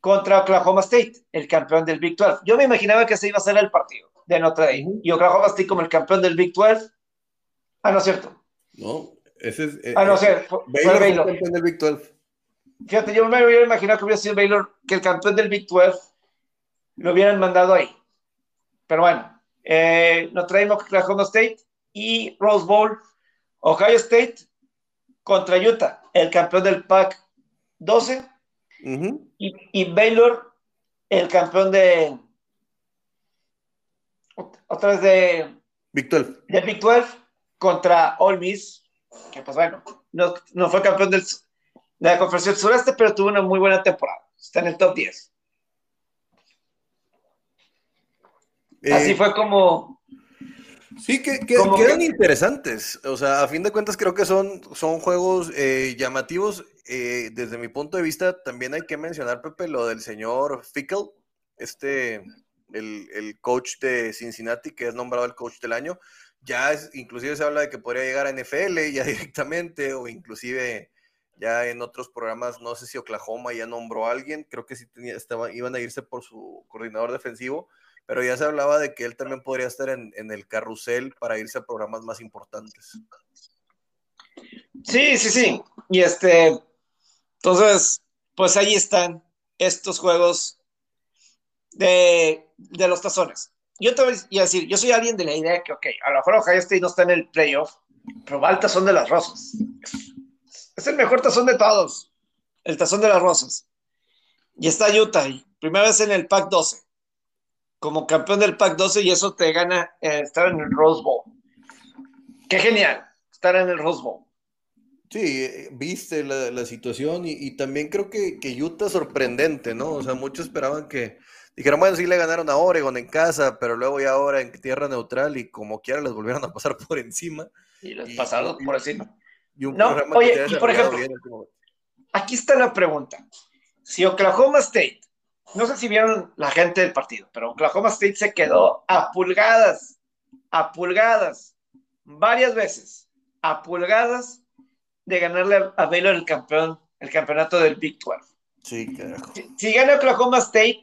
contra Oklahoma State, el campeón del Big 12. Yo me imaginaba que ese iba a ser el partido de Notre Dame. Y Oklahoma State como el campeón del Big 12. Ah, no es cierto. No, ese es. Eh, ah, no, sé, fue, Baylor. campeón del Big 12. Fíjate, yo me hubiera imaginado que hubiera sido Baylor, que el campeón del Big 12 lo hubieran mandado ahí. Pero bueno, eh, Notre Dame, Oklahoma State y Rose Bowl, Ohio State contra Utah, el campeón del Pac 12 y, Baylor, el campeón de. Otra vez de. Big 12. De Big 12 contra All Miss, que pues bueno, no, no fue campeón del, de la conferencia del sureste, pero tuvo una muy buena temporada. Está en el top 10. Así eh, fue como. Sí, que, quedan interesantes. O sea, a fin de cuentas creo que son, son juegos eh, llamativos eh, desde mi punto de vista, también hay que mencionar, Pepe, lo del señor Fickle, este, el, coach de Cincinnati, que es nombrado el coach del año. Ya es, inclusive se habla de que podría llegar a NFL *laughs* ya directamente, o inclusive ya en otros programas, no sé si Oklahoma ya nombró a alguien, creo que sí tenía, estaba, iban a irse por su coordinador defensivo, pero ya se hablaba de que él también podría estar en el carrusel para irse a programas más importantes. Sí, sí, sí. Y este, entonces, pues ahí están estos juegos de, los tazones. Yo te voy a decir, yo soy alguien de la idea que, ok, a lo mejor Ohio State no está en el playoff, pero va al tazón de las rosas. Es el mejor tazón de todos, el tazón de las rosas. Y está Utah, primera vez en el Pac 12, como campeón del Pac 12, y eso te gana eh, estar en el Rose Bowl. Qué genial, estar en el Rose Bowl. Sí, eh, viste la, situación y, también creo que, que, Utah sorprendente, ¿no? O sea, muchos esperaban que dijeron, bueno, sí le ganaron a Oregon en casa, pero luego ya ahora en tierra neutral y como quiera les volvieron a pasar por encima. Y les pasaron por encima. no, oye, y por ejemplo, aquí está la pregunta. Si Oklahoma State, no sé si vieron la gente del partido, pero Oklahoma State se quedó a pulgadas, a pulgadas, varias veces, a pulgadas de ganarle a Baylor el campeón, el campeonato del Big 12. Sí, carajo. Si, gana Oklahoma State,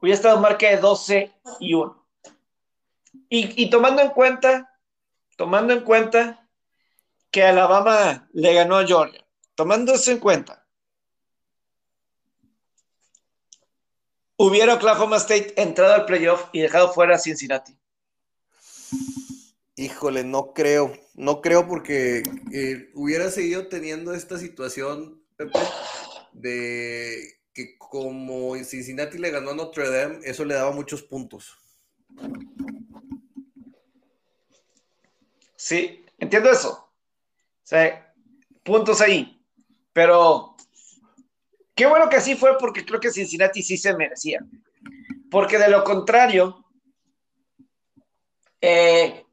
hubiera estado marca de 12 y 1. Y, tomando en cuenta, tomando en cuenta que Alabama le ganó a Georgia, tomando eso en cuenta, hubiera Oklahoma State entrado al playoff y dejado fuera a Cincinnati. Híjole, no creo, no creo porque eh, hubiera seguido teniendo esta situación, Pepe, de que como Cincinnati le ganó a Notre Dame, eso le daba muchos puntos. Sí, entiendo eso. O sea, puntos ahí. Pero qué bueno que así fue porque creo que Cincinnati sí se merecía. Porque de lo contrario, eh,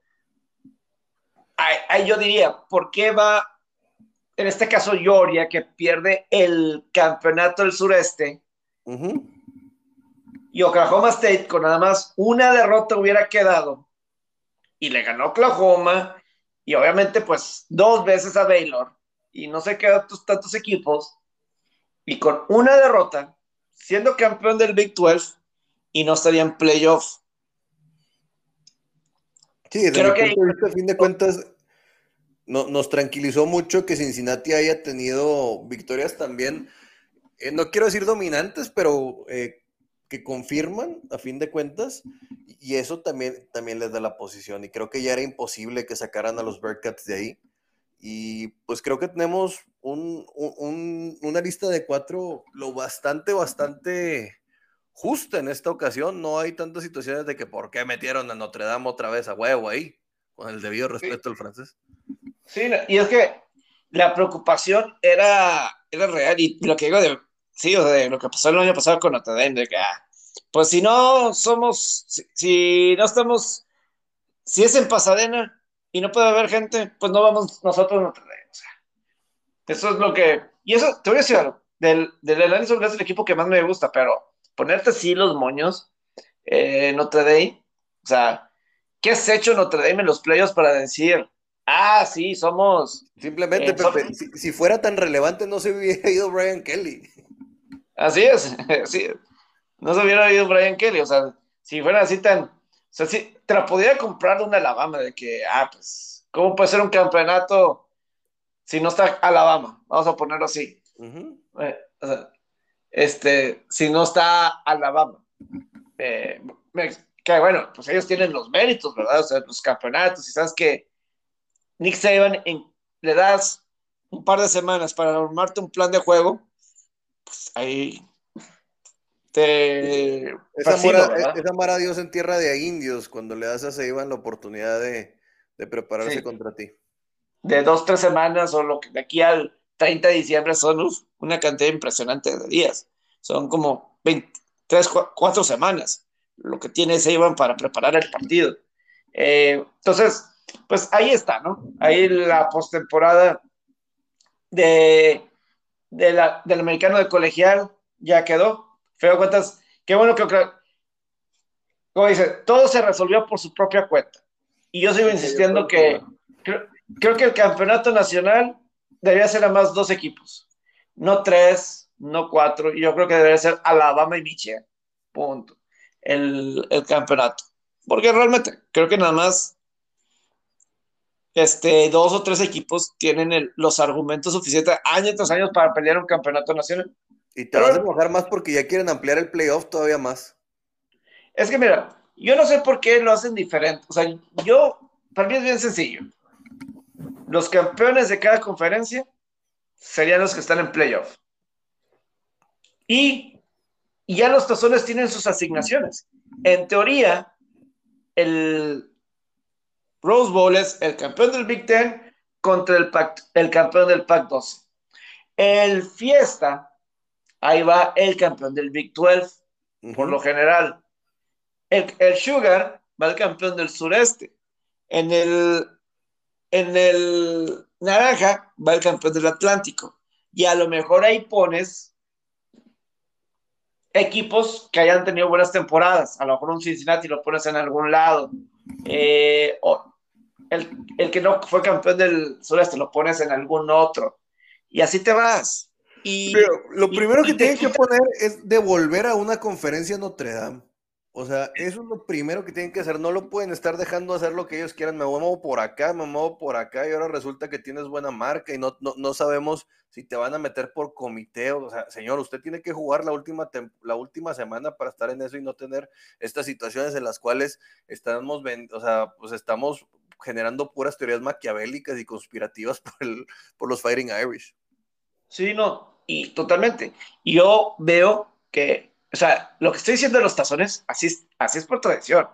ahí, yo diría, ¿por qué va, en este caso, Georgia, que pierde el campeonato del sureste? Y Oklahoma State, con nada más una derrota hubiera quedado. Y le ganó Oklahoma. Y obviamente, pues, dos veces a Baylor. Y no sé qué otros tantos equipos. Y con una derrota, siendo campeón del Big 12, y no estaría en playoff. Sí, Creo que... a fin de cuentas, no, nos tranquilizó mucho que Cincinnati haya tenido victorias también, eh, no quiero decir dominantes, pero eh, que confirman a fin de cuentas, y eso también, también les da la posición, y creo que ya era imposible que sacaran a los Bearcats de ahí. Y pues creo que tenemos una lista de cuatro lo bastante, bastante justa en esta ocasión. No hay tantas situaciones de que por qué metieron a Notre Dame otra vez a huevo ahí, con el debido respeto al francés. Sí, y es que la preocupación era, era real y lo que digo de, sí, o de lo que pasó el año pasado con Notre Dame, de que, ah, pues si no somos, si, no estamos, si es en Pasadena y no puede haber gente, pues no vamos nosotros a Notre Dame. O sea, eso es lo que, y eso, te voy a decir algo, del, del es el equipo que más me gusta, pero ponerte así los moños, eh, Notre Dame. O sea, ¿qué has hecho Notre Dame en los playoffs para decir, ah, sí, somos... Simplemente, eh, si, fuera tan relevante no se hubiera *laughs* ido Brian Kelly. Así es, *laughs* sí. No se hubiera ido Brian Kelly, o sea, si fuera así tan... O sea, si te la podría comprar de una Alabama, de que, ah, pues, ¿cómo puede ser un campeonato si no está Alabama? Vamos a ponerlo así. Eh, o sea, este, si no está Alabama. Eh, que bueno, pues ellos tienen los méritos, ¿verdad? O sea, los campeonatos, y sabes que Nick Saban le das un par de semanas para armarte un plan de juego, pues ahí te... Esa, amar, a Dios en tierra de indios, cuando le das a Saban la oportunidad de, prepararse contra ti. De dos, tres semanas o lo que de aquí al 30 de diciembre son una cantidad impresionante de días. Son como 23, 4 semanas lo que tiene Saban para preparar el partido. Eh, entonces, pues ahí está, ¿no? Ahí la postemporada de, de la, del americano de colegial ya quedó. Feo cuentas, qué bueno que, como dice, todo se resolvió por su propia cuenta. Y yo sigo insistiendo que creo, que el campeonato nacional debería ser a más dos equipos, no tres, no cuatro. Yo creo que debería ser Alabama y Michigan. Punto el, campeonato. Porque realmente creo que nada más este, dos o tres equipos tienen los argumentos suficientes años tras años para pelear un campeonato nacional. Y te vas a enojar más porque ya quieren ampliar el playoff todavía más. Es que mira, yo no sé por qué lo hacen diferente. O sea, yo, para mí es bien sencillo. Los campeones de cada conferencia serían los que están en playoff. Y y ya los tazones tienen sus asignaciones. En teoría, el Rose Bowl es el campeón del Big Ten contra el, el campeón del Pac 12. El Fiesta, ahí va el campeón del Big 12, por lo general. El, Sugar va el campeón del sureste. En el, en el Naranja va el campeón del Atlántico. Y a lo mejor ahí pones equipos que hayan tenido buenas temporadas. A lo mejor un Cincinnati lo pones en algún lado. Eh, o el, que no fue campeón del sureste lo pones en algún otro. Y así te vas. Y, Pero lo primero que tienen que poner es devolver a una conferencia Notre Dame. O sea, eso es lo primero que tienen que hacer. No lo pueden estar dejando hacer lo que ellos quieran. Me muevo por acá, me muevo por acá y ahora resulta que tienes buena marca y no, no, sabemos si te van a meter por comité. O sea, señor, usted tiene que jugar la última, la última semana para estar en eso y no tener estas situaciones en las cuales estamos, o sea, pues estamos generando puras teorías maquiavélicas y conspirativas *laughs* por, el, por los Fighting Irish. Sí, no, y totalmente. Yo veo que o sea, lo que estoy diciendo de los tazones, así es, así es por tradición.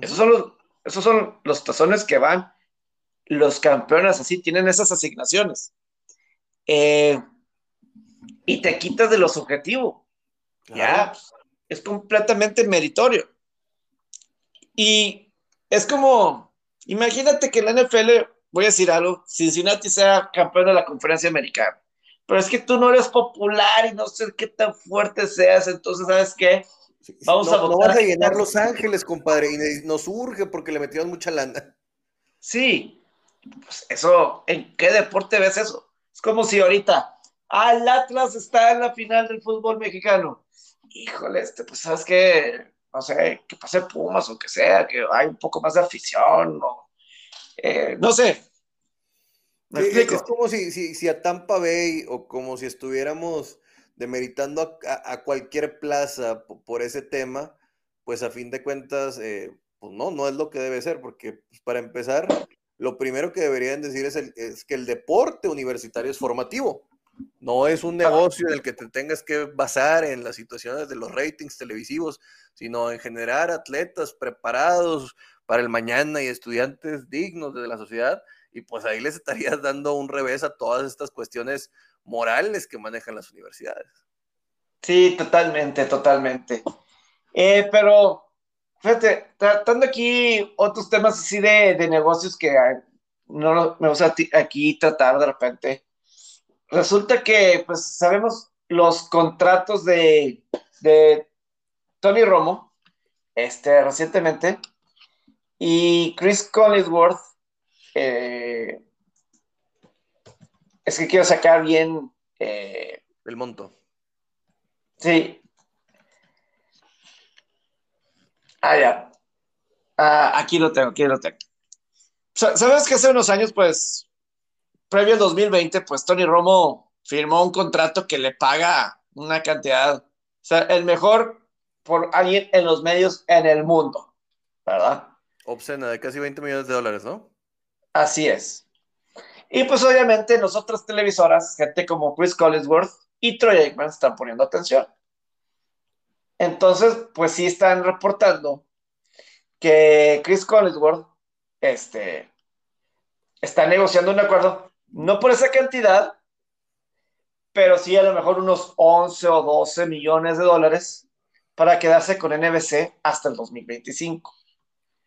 esos, son los, esos son los tazones que van, los campeones así tienen esas asignaciones. Eh, y te quitas de los objetivos. Ya, es completamente meritorio. Y es como, imagínate que en la NFL, voy a decir algo, Cincinnati sea campeón de la conferencia americana pero es que tú no eres popular y no sé qué tan fuerte seas, entonces, ¿sabes qué? Vamos a votar. No vas a llenar Los Ángeles, compadre, y nos urge porque le metieron mucha lana. Sí, pues eso, ¿en qué deporte ves eso? Es como si ahorita, ah, el Atlas está en la final del fútbol mexicano. Híjole, este, pues, ¿sabes qué? No sé, que pase Pumas o que sea, que hay un poco más de afición, o, eh, no sé, es como si, si, a Tampa Bay o como si estuviéramos demeritando a, cualquier plaza por, ese tema, pues a fin de cuentas, eh, pues no, no es lo que debe ser, porque pues, para empezar, lo primero que deberían decir es, es que el deporte universitario es formativo. No es un negocio en el que te tengas que basar en las situaciones de los ratings televisivos, sino en generar atletas preparados para el mañana y estudiantes dignos de la sociedad y pues ahí les estarías dando un revés a todas estas cuestiones morales que manejan las universidades. Sí, totalmente, totalmente. Eh, pero, fíjate, tratando aquí otros temas así de, negocios que no me gusta aquí tratar de repente. Resulta que, pues, sabemos los contratos de, de Tony Romo, este, recientemente. Y Chris Collinsworth, eh, es que quiero sacar bien... Eh, el monto. Sí. Ah, ya. Ah, aquí lo tengo, aquí lo tengo. Sabes que hace unos años, pues, previo al 2020, pues Tony Romo firmó un contrato que le paga una cantidad, o sea, el mejor por alguien en los medios en el mundo, ¿verdad? Obscena, de casi 20 millones de dólares, ¿no? Así es. Y pues obviamente nosotras televisoras, gente como Chris Collinsworth y Troy Aikman están poniendo atención. Entonces, pues sí están reportando que Chris Collinsworth este, está negociando un acuerdo, no por esa cantidad, pero sí a lo mejor unos 11 o 12 millones de dólares para quedarse con NBC hasta el 2025.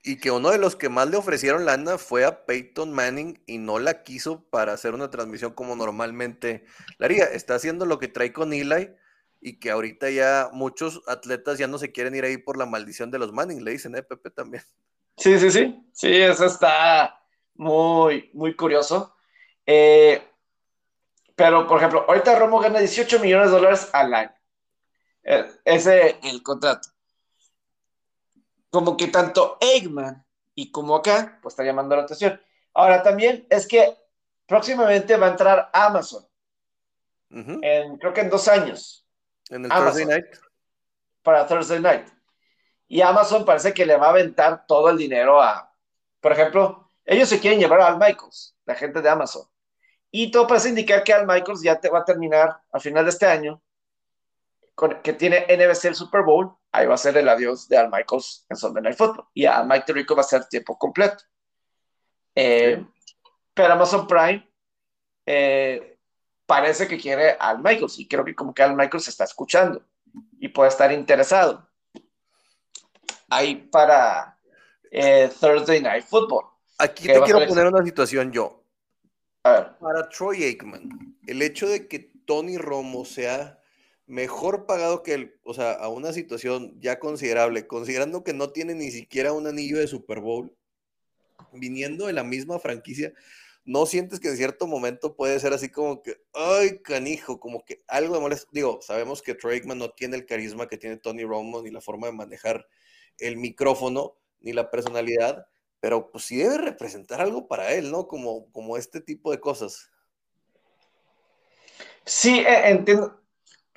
Y que uno de los que más le ofrecieron lana fue a Peyton Manning y no la quiso para hacer una transmisión como normalmente la haría. Está haciendo lo que trae con Eli y que ahorita ya muchos atletas ya no se quieren ir ahí por la maldición de los Manning, le dicen, ¿eh, Pepe? También. Sí, sí, sí. Sí, eso está muy, muy curioso. Eh, pero, por ejemplo, ahorita Romo gana 18 millones de dólares al año. Eh, ese es el contrato. Como que tanto Eggman y como acá, pues está llamando la atención. Ahora también es que próximamente va a entrar Amazon. en, creo que en dos años. En el Thursday Night. Para Thursday Night. Y Amazon parece que le va a aventar todo el dinero a, por ejemplo, ellos se quieren llevar a Al Michaels, la gente de Amazon. Y todo parece indicar que Al Michaels ya te va a terminar al final de este año que tiene NBC el Super Bowl, ahí va a ser el adiós de Al Michaels en Sunday Night Football. Y a Mike Tirico va a ser tiempo completo. Eh, pero Amazon Prime eh, parece que quiere Al Michaels y creo que como que Al Michaels está escuchando y puede estar interesado. Ahí para eh, Thursday Night Football. Aquí te quiero poner una situación yo. Para Troy Aikman, el hecho de que Tony Romo sea mejor pagado que él, o sea, a una situación ya considerable, considerando que no tiene ni siquiera un anillo de Super Bowl, viniendo de la misma franquicia, ¿no sientes que en cierto momento puede ser así como que, ay, canijo, como que algo de molesto? Digo, sabemos que Troy no tiene el carisma que tiene Tony Romo, ni la forma de manejar el micrófono, ni la personalidad, pero pues sí debe representar algo para él, ¿no? Como, como este tipo de cosas. Sí, e, entiendo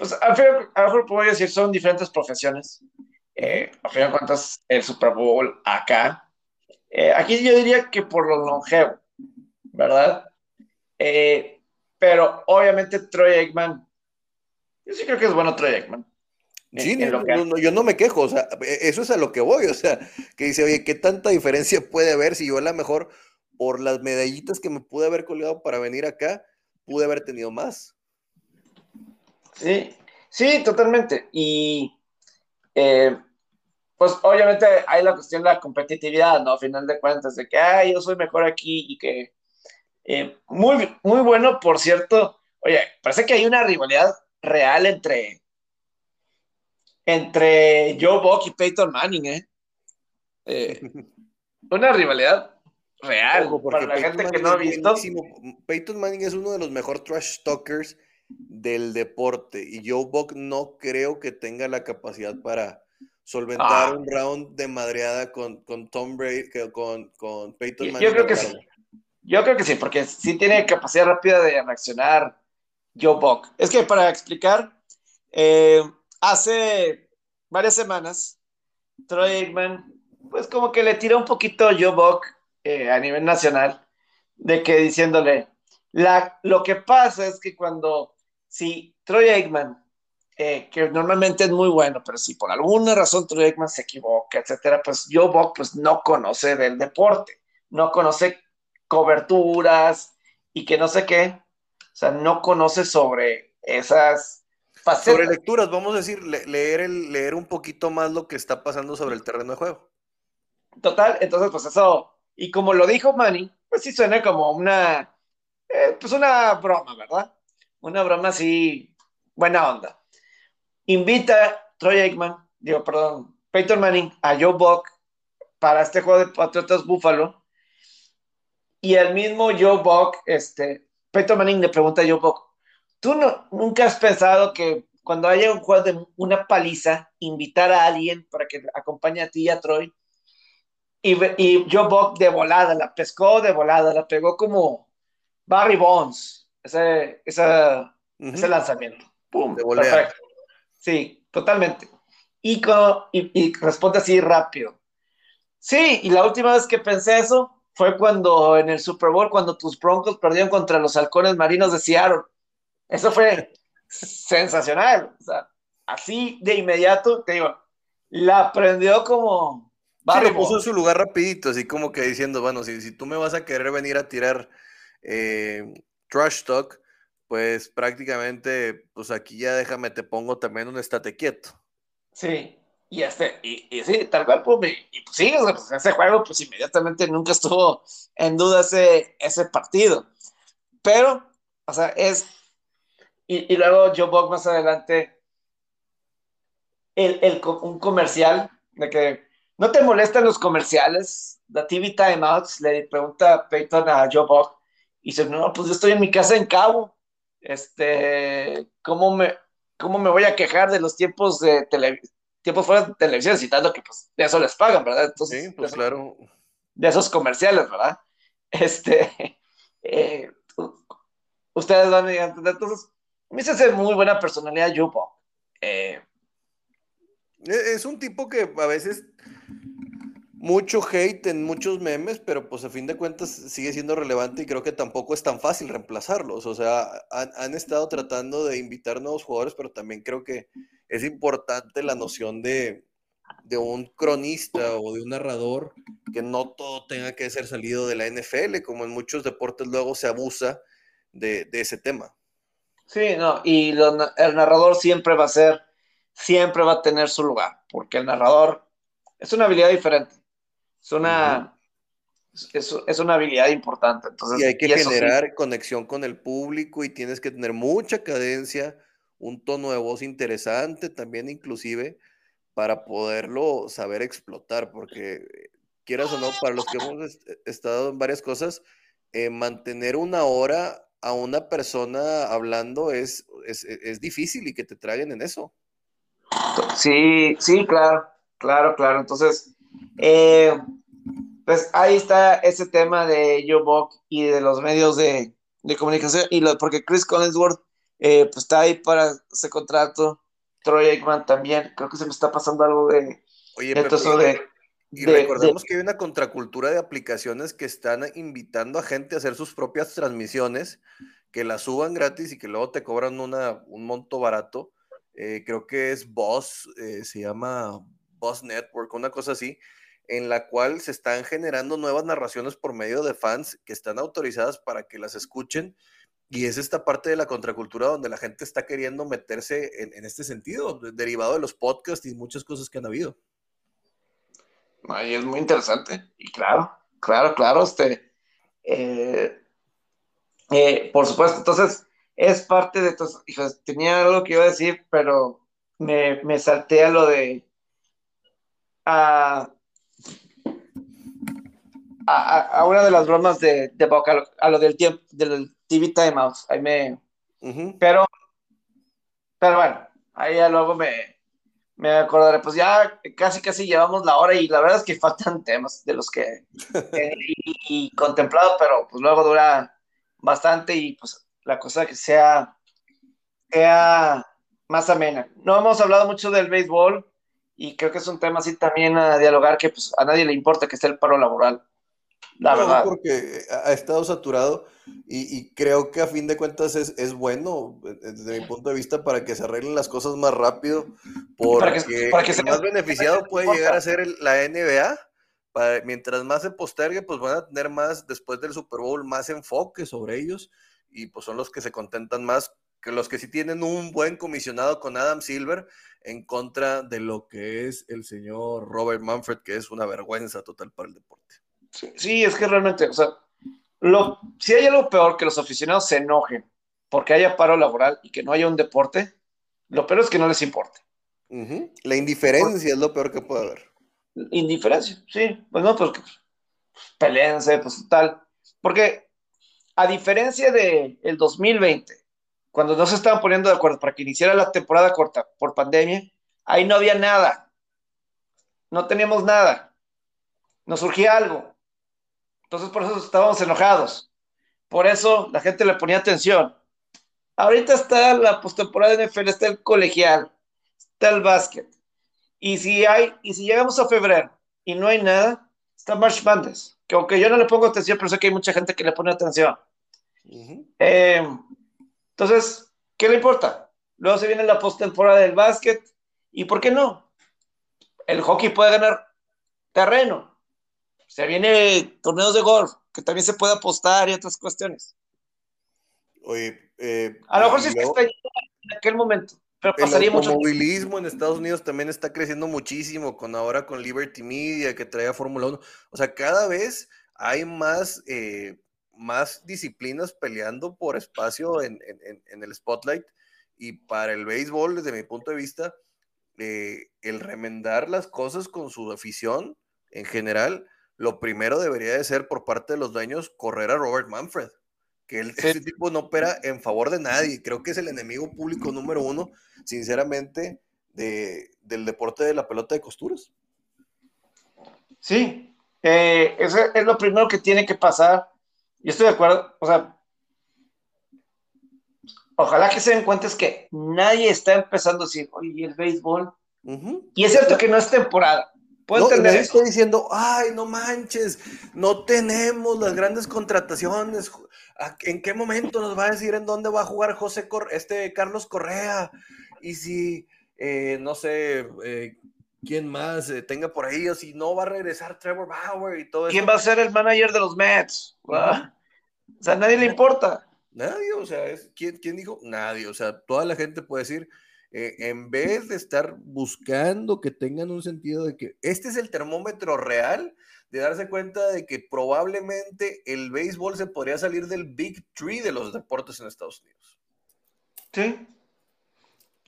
pues a lo mejor puedo decir, son diferentes profesiones. Eh, a fin de cuentas, el Super Bowl acá. Eh, aquí yo diría que por lo longevo, ¿verdad? Eh, pero obviamente Troy Eggman, yo sí creo que es bueno Troy Eggman. Sí, yo no me quejo, o sea, e, eso es a lo que voy, o sea, que dice, oye, ¿qué tanta diferencia *laughs* puede haber si yo a lo mejor por las medallitas que me pude haber colgado para venir acá, pude haber tenido más? Sí, sí, totalmente. Y eh, pues obviamente hay la cuestión de la competitividad, ¿no? A final de cuentas, de que, ay, yo soy mejor aquí y que... Eh, muy, muy bueno, por cierto. Oye, parece que hay una rivalidad real entre entre Joe Buck y Peyton Manning, ¿eh? eh *laughs* una rivalidad real para la gente que no ha visto. Peyton Manning es uno de los mejores trash talkers del deporte y Joe Buck no creo que tenga la capacidad para solventar ah. un round de madreada con, con Tom Brady, con, con Peyton Manning. Yo creo que sí. Yo creo que sí, porque sí tiene capacidad rápida de reaccionar Joe Buck. Es que para explicar, eh, hace varias semanas, Troy Aikman, pues como que le tiró un poquito a Joe Buck eh, a nivel nacional, de que diciéndole, la, lo que pasa es que cuando si Troy Aikman, eh, que normalmente es muy bueno, pero si por alguna razón Troy Aikman se equivoca, etcétera, pues Joe Buck pues no conoce del deporte, no conoce coberturas y que no sé qué, o sea, no conoce sobre esas facetas. Sobre lecturas, vamos a decir, leer, el, leer un poquito más lo que está pasando sobre el terreno de juego. Total, entonces pues eso, y como lo dijo Manny, pues sí suena como una, eh, pues una broma, ¿verdad? una broma así, buena onda. Invita Troy Aikman, digo, perdón, Peyton Manning a Joe Buck para este juego de Patriotas Buffalo. Y el mismo Joe Buck, este, Peyton Manning le pregunta a Joe Buck, ¿tú no, nunca has pensado que cuando haya un juego de una paliza, invitar a alguien para que acompañe a ti y a Troy? Y, y Joe Buck de volada, la pescó de volada, la pegó como Barry Bonds, ese, ese lanzamiento. ¡Pum! De perfecto. Sí, totalmente. Y, y, responde así rápido. Sí, y la última vez que pensé eso fue cuando en el Super Bowl, cuando tus Broncos perdieron contra los halcones marinos de Seattle. Eso fue sensacional. O sea, así de inmediato, te digo, la aprendió como... Sí, lo puso en su lugar rapidito, así como que diciendo, bueno, si, si tú me vas a querer venir a tirar eh, trash talk, pues prácticamente, pues aquí ya déjame, te pongo también un estate quieto. Sí, y este, y, sí, tal cual, pues, y, pues sí, pues, ese juego, pues inmediatamente nunca estuvo en duda ese, ese partido. Pero, o sea, es, y, luego Joe Buck más adelante, el, el, un comercial de que no te molestan los comerciales, la TV Timeouts, le pregunta Peyton a Joe Buck, y dice, no, pues yo estoy en mi casa en Cabo, este, ¿cómo me, cómo me voy a quejar de los tiempos de televisión? tiempos fuera de televisión, citando que pues de eso les pagan, ¿verdad? Entonces, sí, pues claro. De esos comerciales, ¿verdad? Este, *laughs* eh, ustedes van a entender. Entonces, a mí se hace muy buena personalidad Yupo. Eh, e-, es un tipo que a veces mucho hate en muchos memes, pero pues a fin de cuentas sigue siendo relevante y creo que tampoco es tan fácil reemplazarlos. O sea, han, estado tratando de invitar nuevos jugadores, pero también creo que es importante la noción de, un cronista o de un narrador, que no todo tenga que ser salido de la NFL, como en muchos deportes luego se abusa de, ese tema. Sí, no, y el narrador siempre va a ser, siempre va a tener su lugar, porque el narrador es una habilidad diferente es una, es, una habilidad importante. Entonces, y hay que generar conexión con el público y tienes que tener mucha cadencia, un tono de voz interesante también inclusive para poderlo saber explotar, porque quieras o no, para los que hemos estado en varias cosas, eh, mantener una hora a una persona hablando es, es, es, difícil y que te traigan en eso. Sí, sí, claro, claro, claro. Entonces, eh, pues ahí está ese tema de Joe Buck y de los medios de, comunicación, y lo, porque Chris Collinsworth eh, pues está ahí para ese contrato, Troy Aikman también, creo que se me está pasando algo de... Oye, de, y recordemos que hay una contracultura de aplicaciones que están invitando a gente a hacer sus propias transmisiones, que las suban gratis y que luego te cobran una, un monto barato. Eh, creo que es Boss, se llama Boss Network, una cosa así, en la cual se están generando nuevas narraciones por medio de fans que están autorizadas para que las escuchen. Y es esta parte de la contracultura donde la gente está queriendo meterse en, este sentido, derivado de los podcasts y muchas cosas que han habido. Es muy interesante. Y claro, claro, claro, este, eh, eh, por supuesto, entonces es parte de estos, hijos, tenía algo que iba a decir, pero me, me salté a lo de, a, a, una de las bromas de, de Boca, a lo, del tiempo, del TV Timeout. Ahí me. Pero, pero bueno, ahí ya luego me, me acordaré. Pues ya casi, casi llevamos la hora y la verdad es que faltan temas de los que *laughs* y, contemplado, pero pues luego dura bastante y pues la cosa que sea, sea más amena. No hemos hablado mucho del béisbol y creo que es un tema así también a dialogar que pues a nadie le importa que esté el paro laboral. La verdad. Porque ha estado saturado y, creo que a fin de cuentas es, es, bueno, eh, desde mi punto de vista, para que se arreglen las cosas más rápido, porque para que, el más beneficiado puede llegar a ser la NBA. mientras más se postergue, pues van a tener más, después del Super Bowl, más enfoque sobre ellos y pues son los que se contentan más que los que sí tienen un buen comisionado con Adam Silver en contra de lo que es el señor Robert Manfred, que es una vergüenza total para el deporte. Sí, es que realmente, o sea, lo, si hay algo peor que los aficionados se enojen porque haya paro laboral y que no haya un deporte, lo peor es que no les importe. La indiferencia es lo peor que puede haber. Indiferencia, sí. Pues no, pues, pues peleense, pues tal. Porque a diferencia del el 2020, cuando no se estaban poniendo de acuerdo para que iniciara la temporada corta por pandemia, ahí no había nada. No teníamos nada. Nos surgía algo. Entonces por eso estábamos enojados. Por eso la gente le ponía atención. Ahorita está la postemporada de NFL, está el colegial, está el básquet. Y si hay, y si llegamos a febrero y no hay nada, está March Madness, que aunque yo no le pongo atención, pero sé que hay mucha gente que le pone atención. Eh, entonces, ¿qué le importa? Luego se viene la postemporada del básquet, ¿y por qué no? El hockey puede ganar terreno. Se viene torneos de golf, que también se puede apostar y otras cuestiones. Oye, eh, a lo mejor sí es que está en aquel momento. Pero pasaría el automovilismo en Estados Unidos también está creciendo muchísimo, con ahora con Liberty Media, que trae a Fórmula 1. O sea, cada vez hay más, eh, más disciplinas peleando por espacio en, el spotlight. Y para el béisbol, desde mi punto de vista, eh, el remendar las cosas con su afición en general, lo primero debería de ser por parte de los dueños correr a Robert Manfred que él, ese tipo no opera en favor de nadie. Creo que es el enemigo público número uno, sinceramente, de, del deporte de la pelota de costuras. Sí, eh, eso es lo primero que tiene que pasar. Y estoy de acuerdo, o sea, ojalá que se den cuenta es que nadie está empezando a decir, oye, el béisbol? Y es cierto que no es temporada, Puedo no, entender estoy diciendo, ay, no manches, no tenemos las grandes contrataciones. ¿En qué momento nos va a decir en dónde va a jugar José este Carlos Correa? Y si, eh, no sé, eh, quién más eh, tenga por ahí, o si no va a regresar Trevor Bauer y todo eso. ¿Quién va a ser el manager de los Mets? O sea, a nadie le importa. Nadie, o sea, ¿quién, ¿quién dijo? Nadie, o sea, toda la gente puede decir eh, en vez de estar buscando que tengan un sentido de que este es el termómetro real, de darse cuenta de que probablemente el béisbol se podría salir del Big Tree de los deportes en Estados Unidos. Sí.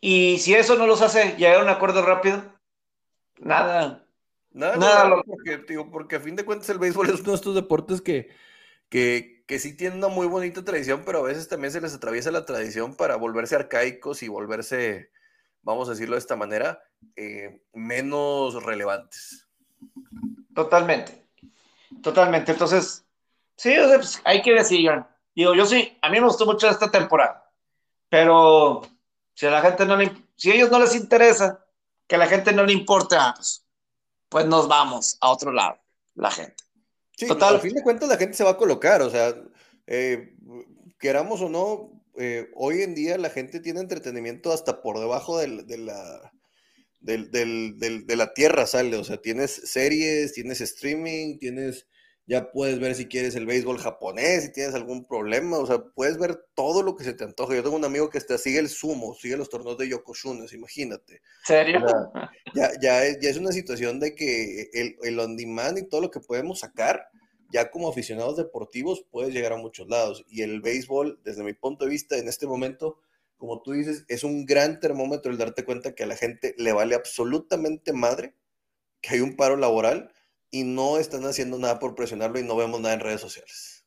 Y si eso no los hace llegar a un acuerdo rápido, nada. Nada, nada, porque, porque a fin de cuentas el béisbol es uno de estos deportes que, que, que sí tiene una muy bonita tradición, pero a veces también se les atraviesa la tradición para volverse arcaicos y volverse, vamos a decirlo de esta manera, eh, menos relevantes. Totalmente, totalmente. Entonces, sí, pues, hay que decir, digo, yo sí, a mí me gustó mucho esta temporada, pero si a la gente no le, si a ellos no les interesa, que a la gente no le importe, ah, pues, pues nos vamos a otro lado, la gente. Sí, Total. a fin de cuentas la gente se va a colocar, o sea, eh, queramos o no, eh, hoy en día la gente tiene entretenimiento hasta por debajo de la, de la tierra, sale, o sea, tienes series, tienes streaming, tienes, ya puedes ver si quieres el béisbol japonés, si tienes algún problema, o sea, puedes ver todo lo que se te antoje. Yo tengo un amigo que está, sigue el sumo, sigue los torneos de Yokozuna, imagínate. ¿Serio? *laughs* ya, ya, es, ya es una situación de que el, el on demand y todo lo que podemos sacar, ya como aficionados deportivos puedes llegar a muchos lados. Y el béisbol, desde mi punto de vista, en este momento, como tú dices, es un gran termómetro el darte cuenta que a la gente le vale absolutamente madre que hay un paro laboral y no están haciendo nada por presionarlo y no vemos nada en redes sociales.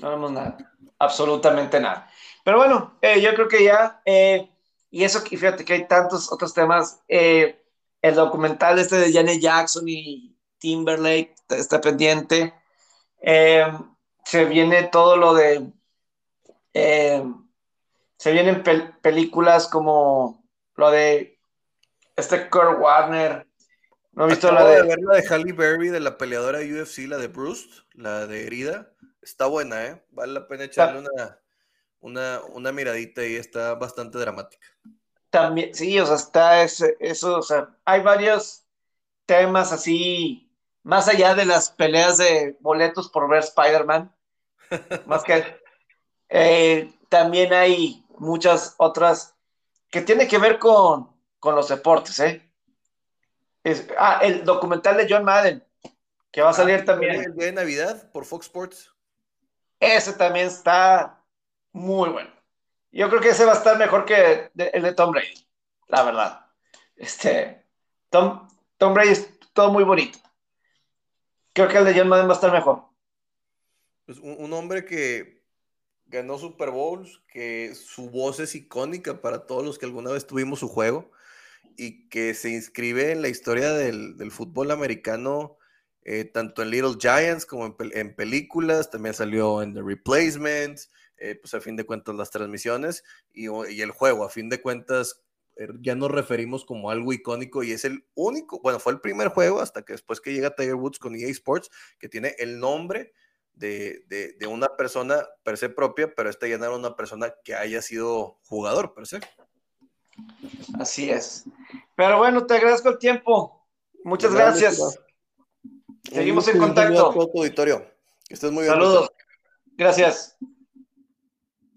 No vemos nada, absolutamente nada. Pero bueno, eh, yo creo que ya, eh, y eso, fíjate que hay tantos otros temas, eh, el documental este de Janet Jackson y Timberlake está pendiente, se viene todo lo de. Se vienen películas como lo de este Kurt Warner. ¿No he visto la de... ver la de Halle Berry de la peleadora UFC, la de Bruce, la de herida? Está buena, ¿eh? Vale la pena echarle una, una, una miradita y está bastante dramática. También, sí, o sea, está ese, eso, o sea, hay varios temas así más allá de las peleas de boletos por ver Spider-Man, *laughs* más que eh, también hay muchas otras que tienen que ver con, los deportes, ¿eh? Ah, el documental de John Madden, que va a salir ah, también. El día de Navidad por Fox Sports. Ese también está muy bueno. Yo creo que ese va a estar mejor que el de Tom Brady, la verdad. Este, Tom, Tom Brady es todo muy bonito. Creo que el de John Madden va a estar mejor. Pues un, hombre que ganó Super Bowls, que su voz es icónica para todos los que alguna vez tuvimos su juego y que se inscribe en la historia del, fútbol americano, eh, tanto en Little Giants como en, películas, también salió en The Replacements, eh, pues a fin de cuentas las transmisiones y, y, el juego, a fin de cuentas er, ya nos referimos como algo icónico y es el único, bueno, fue el primer juego hasta que después que llega Tiger Woods con EA Sports, que tiene el nombre de, una persona per se propia, pero esta ya no era una persona que haya sido jugador per se. Así es. Pero bueno, te agradezco el tiempo. Muchas gracias. Seguimos en contacto. auditorio. Que estés muy bien. Saludos. Gracias.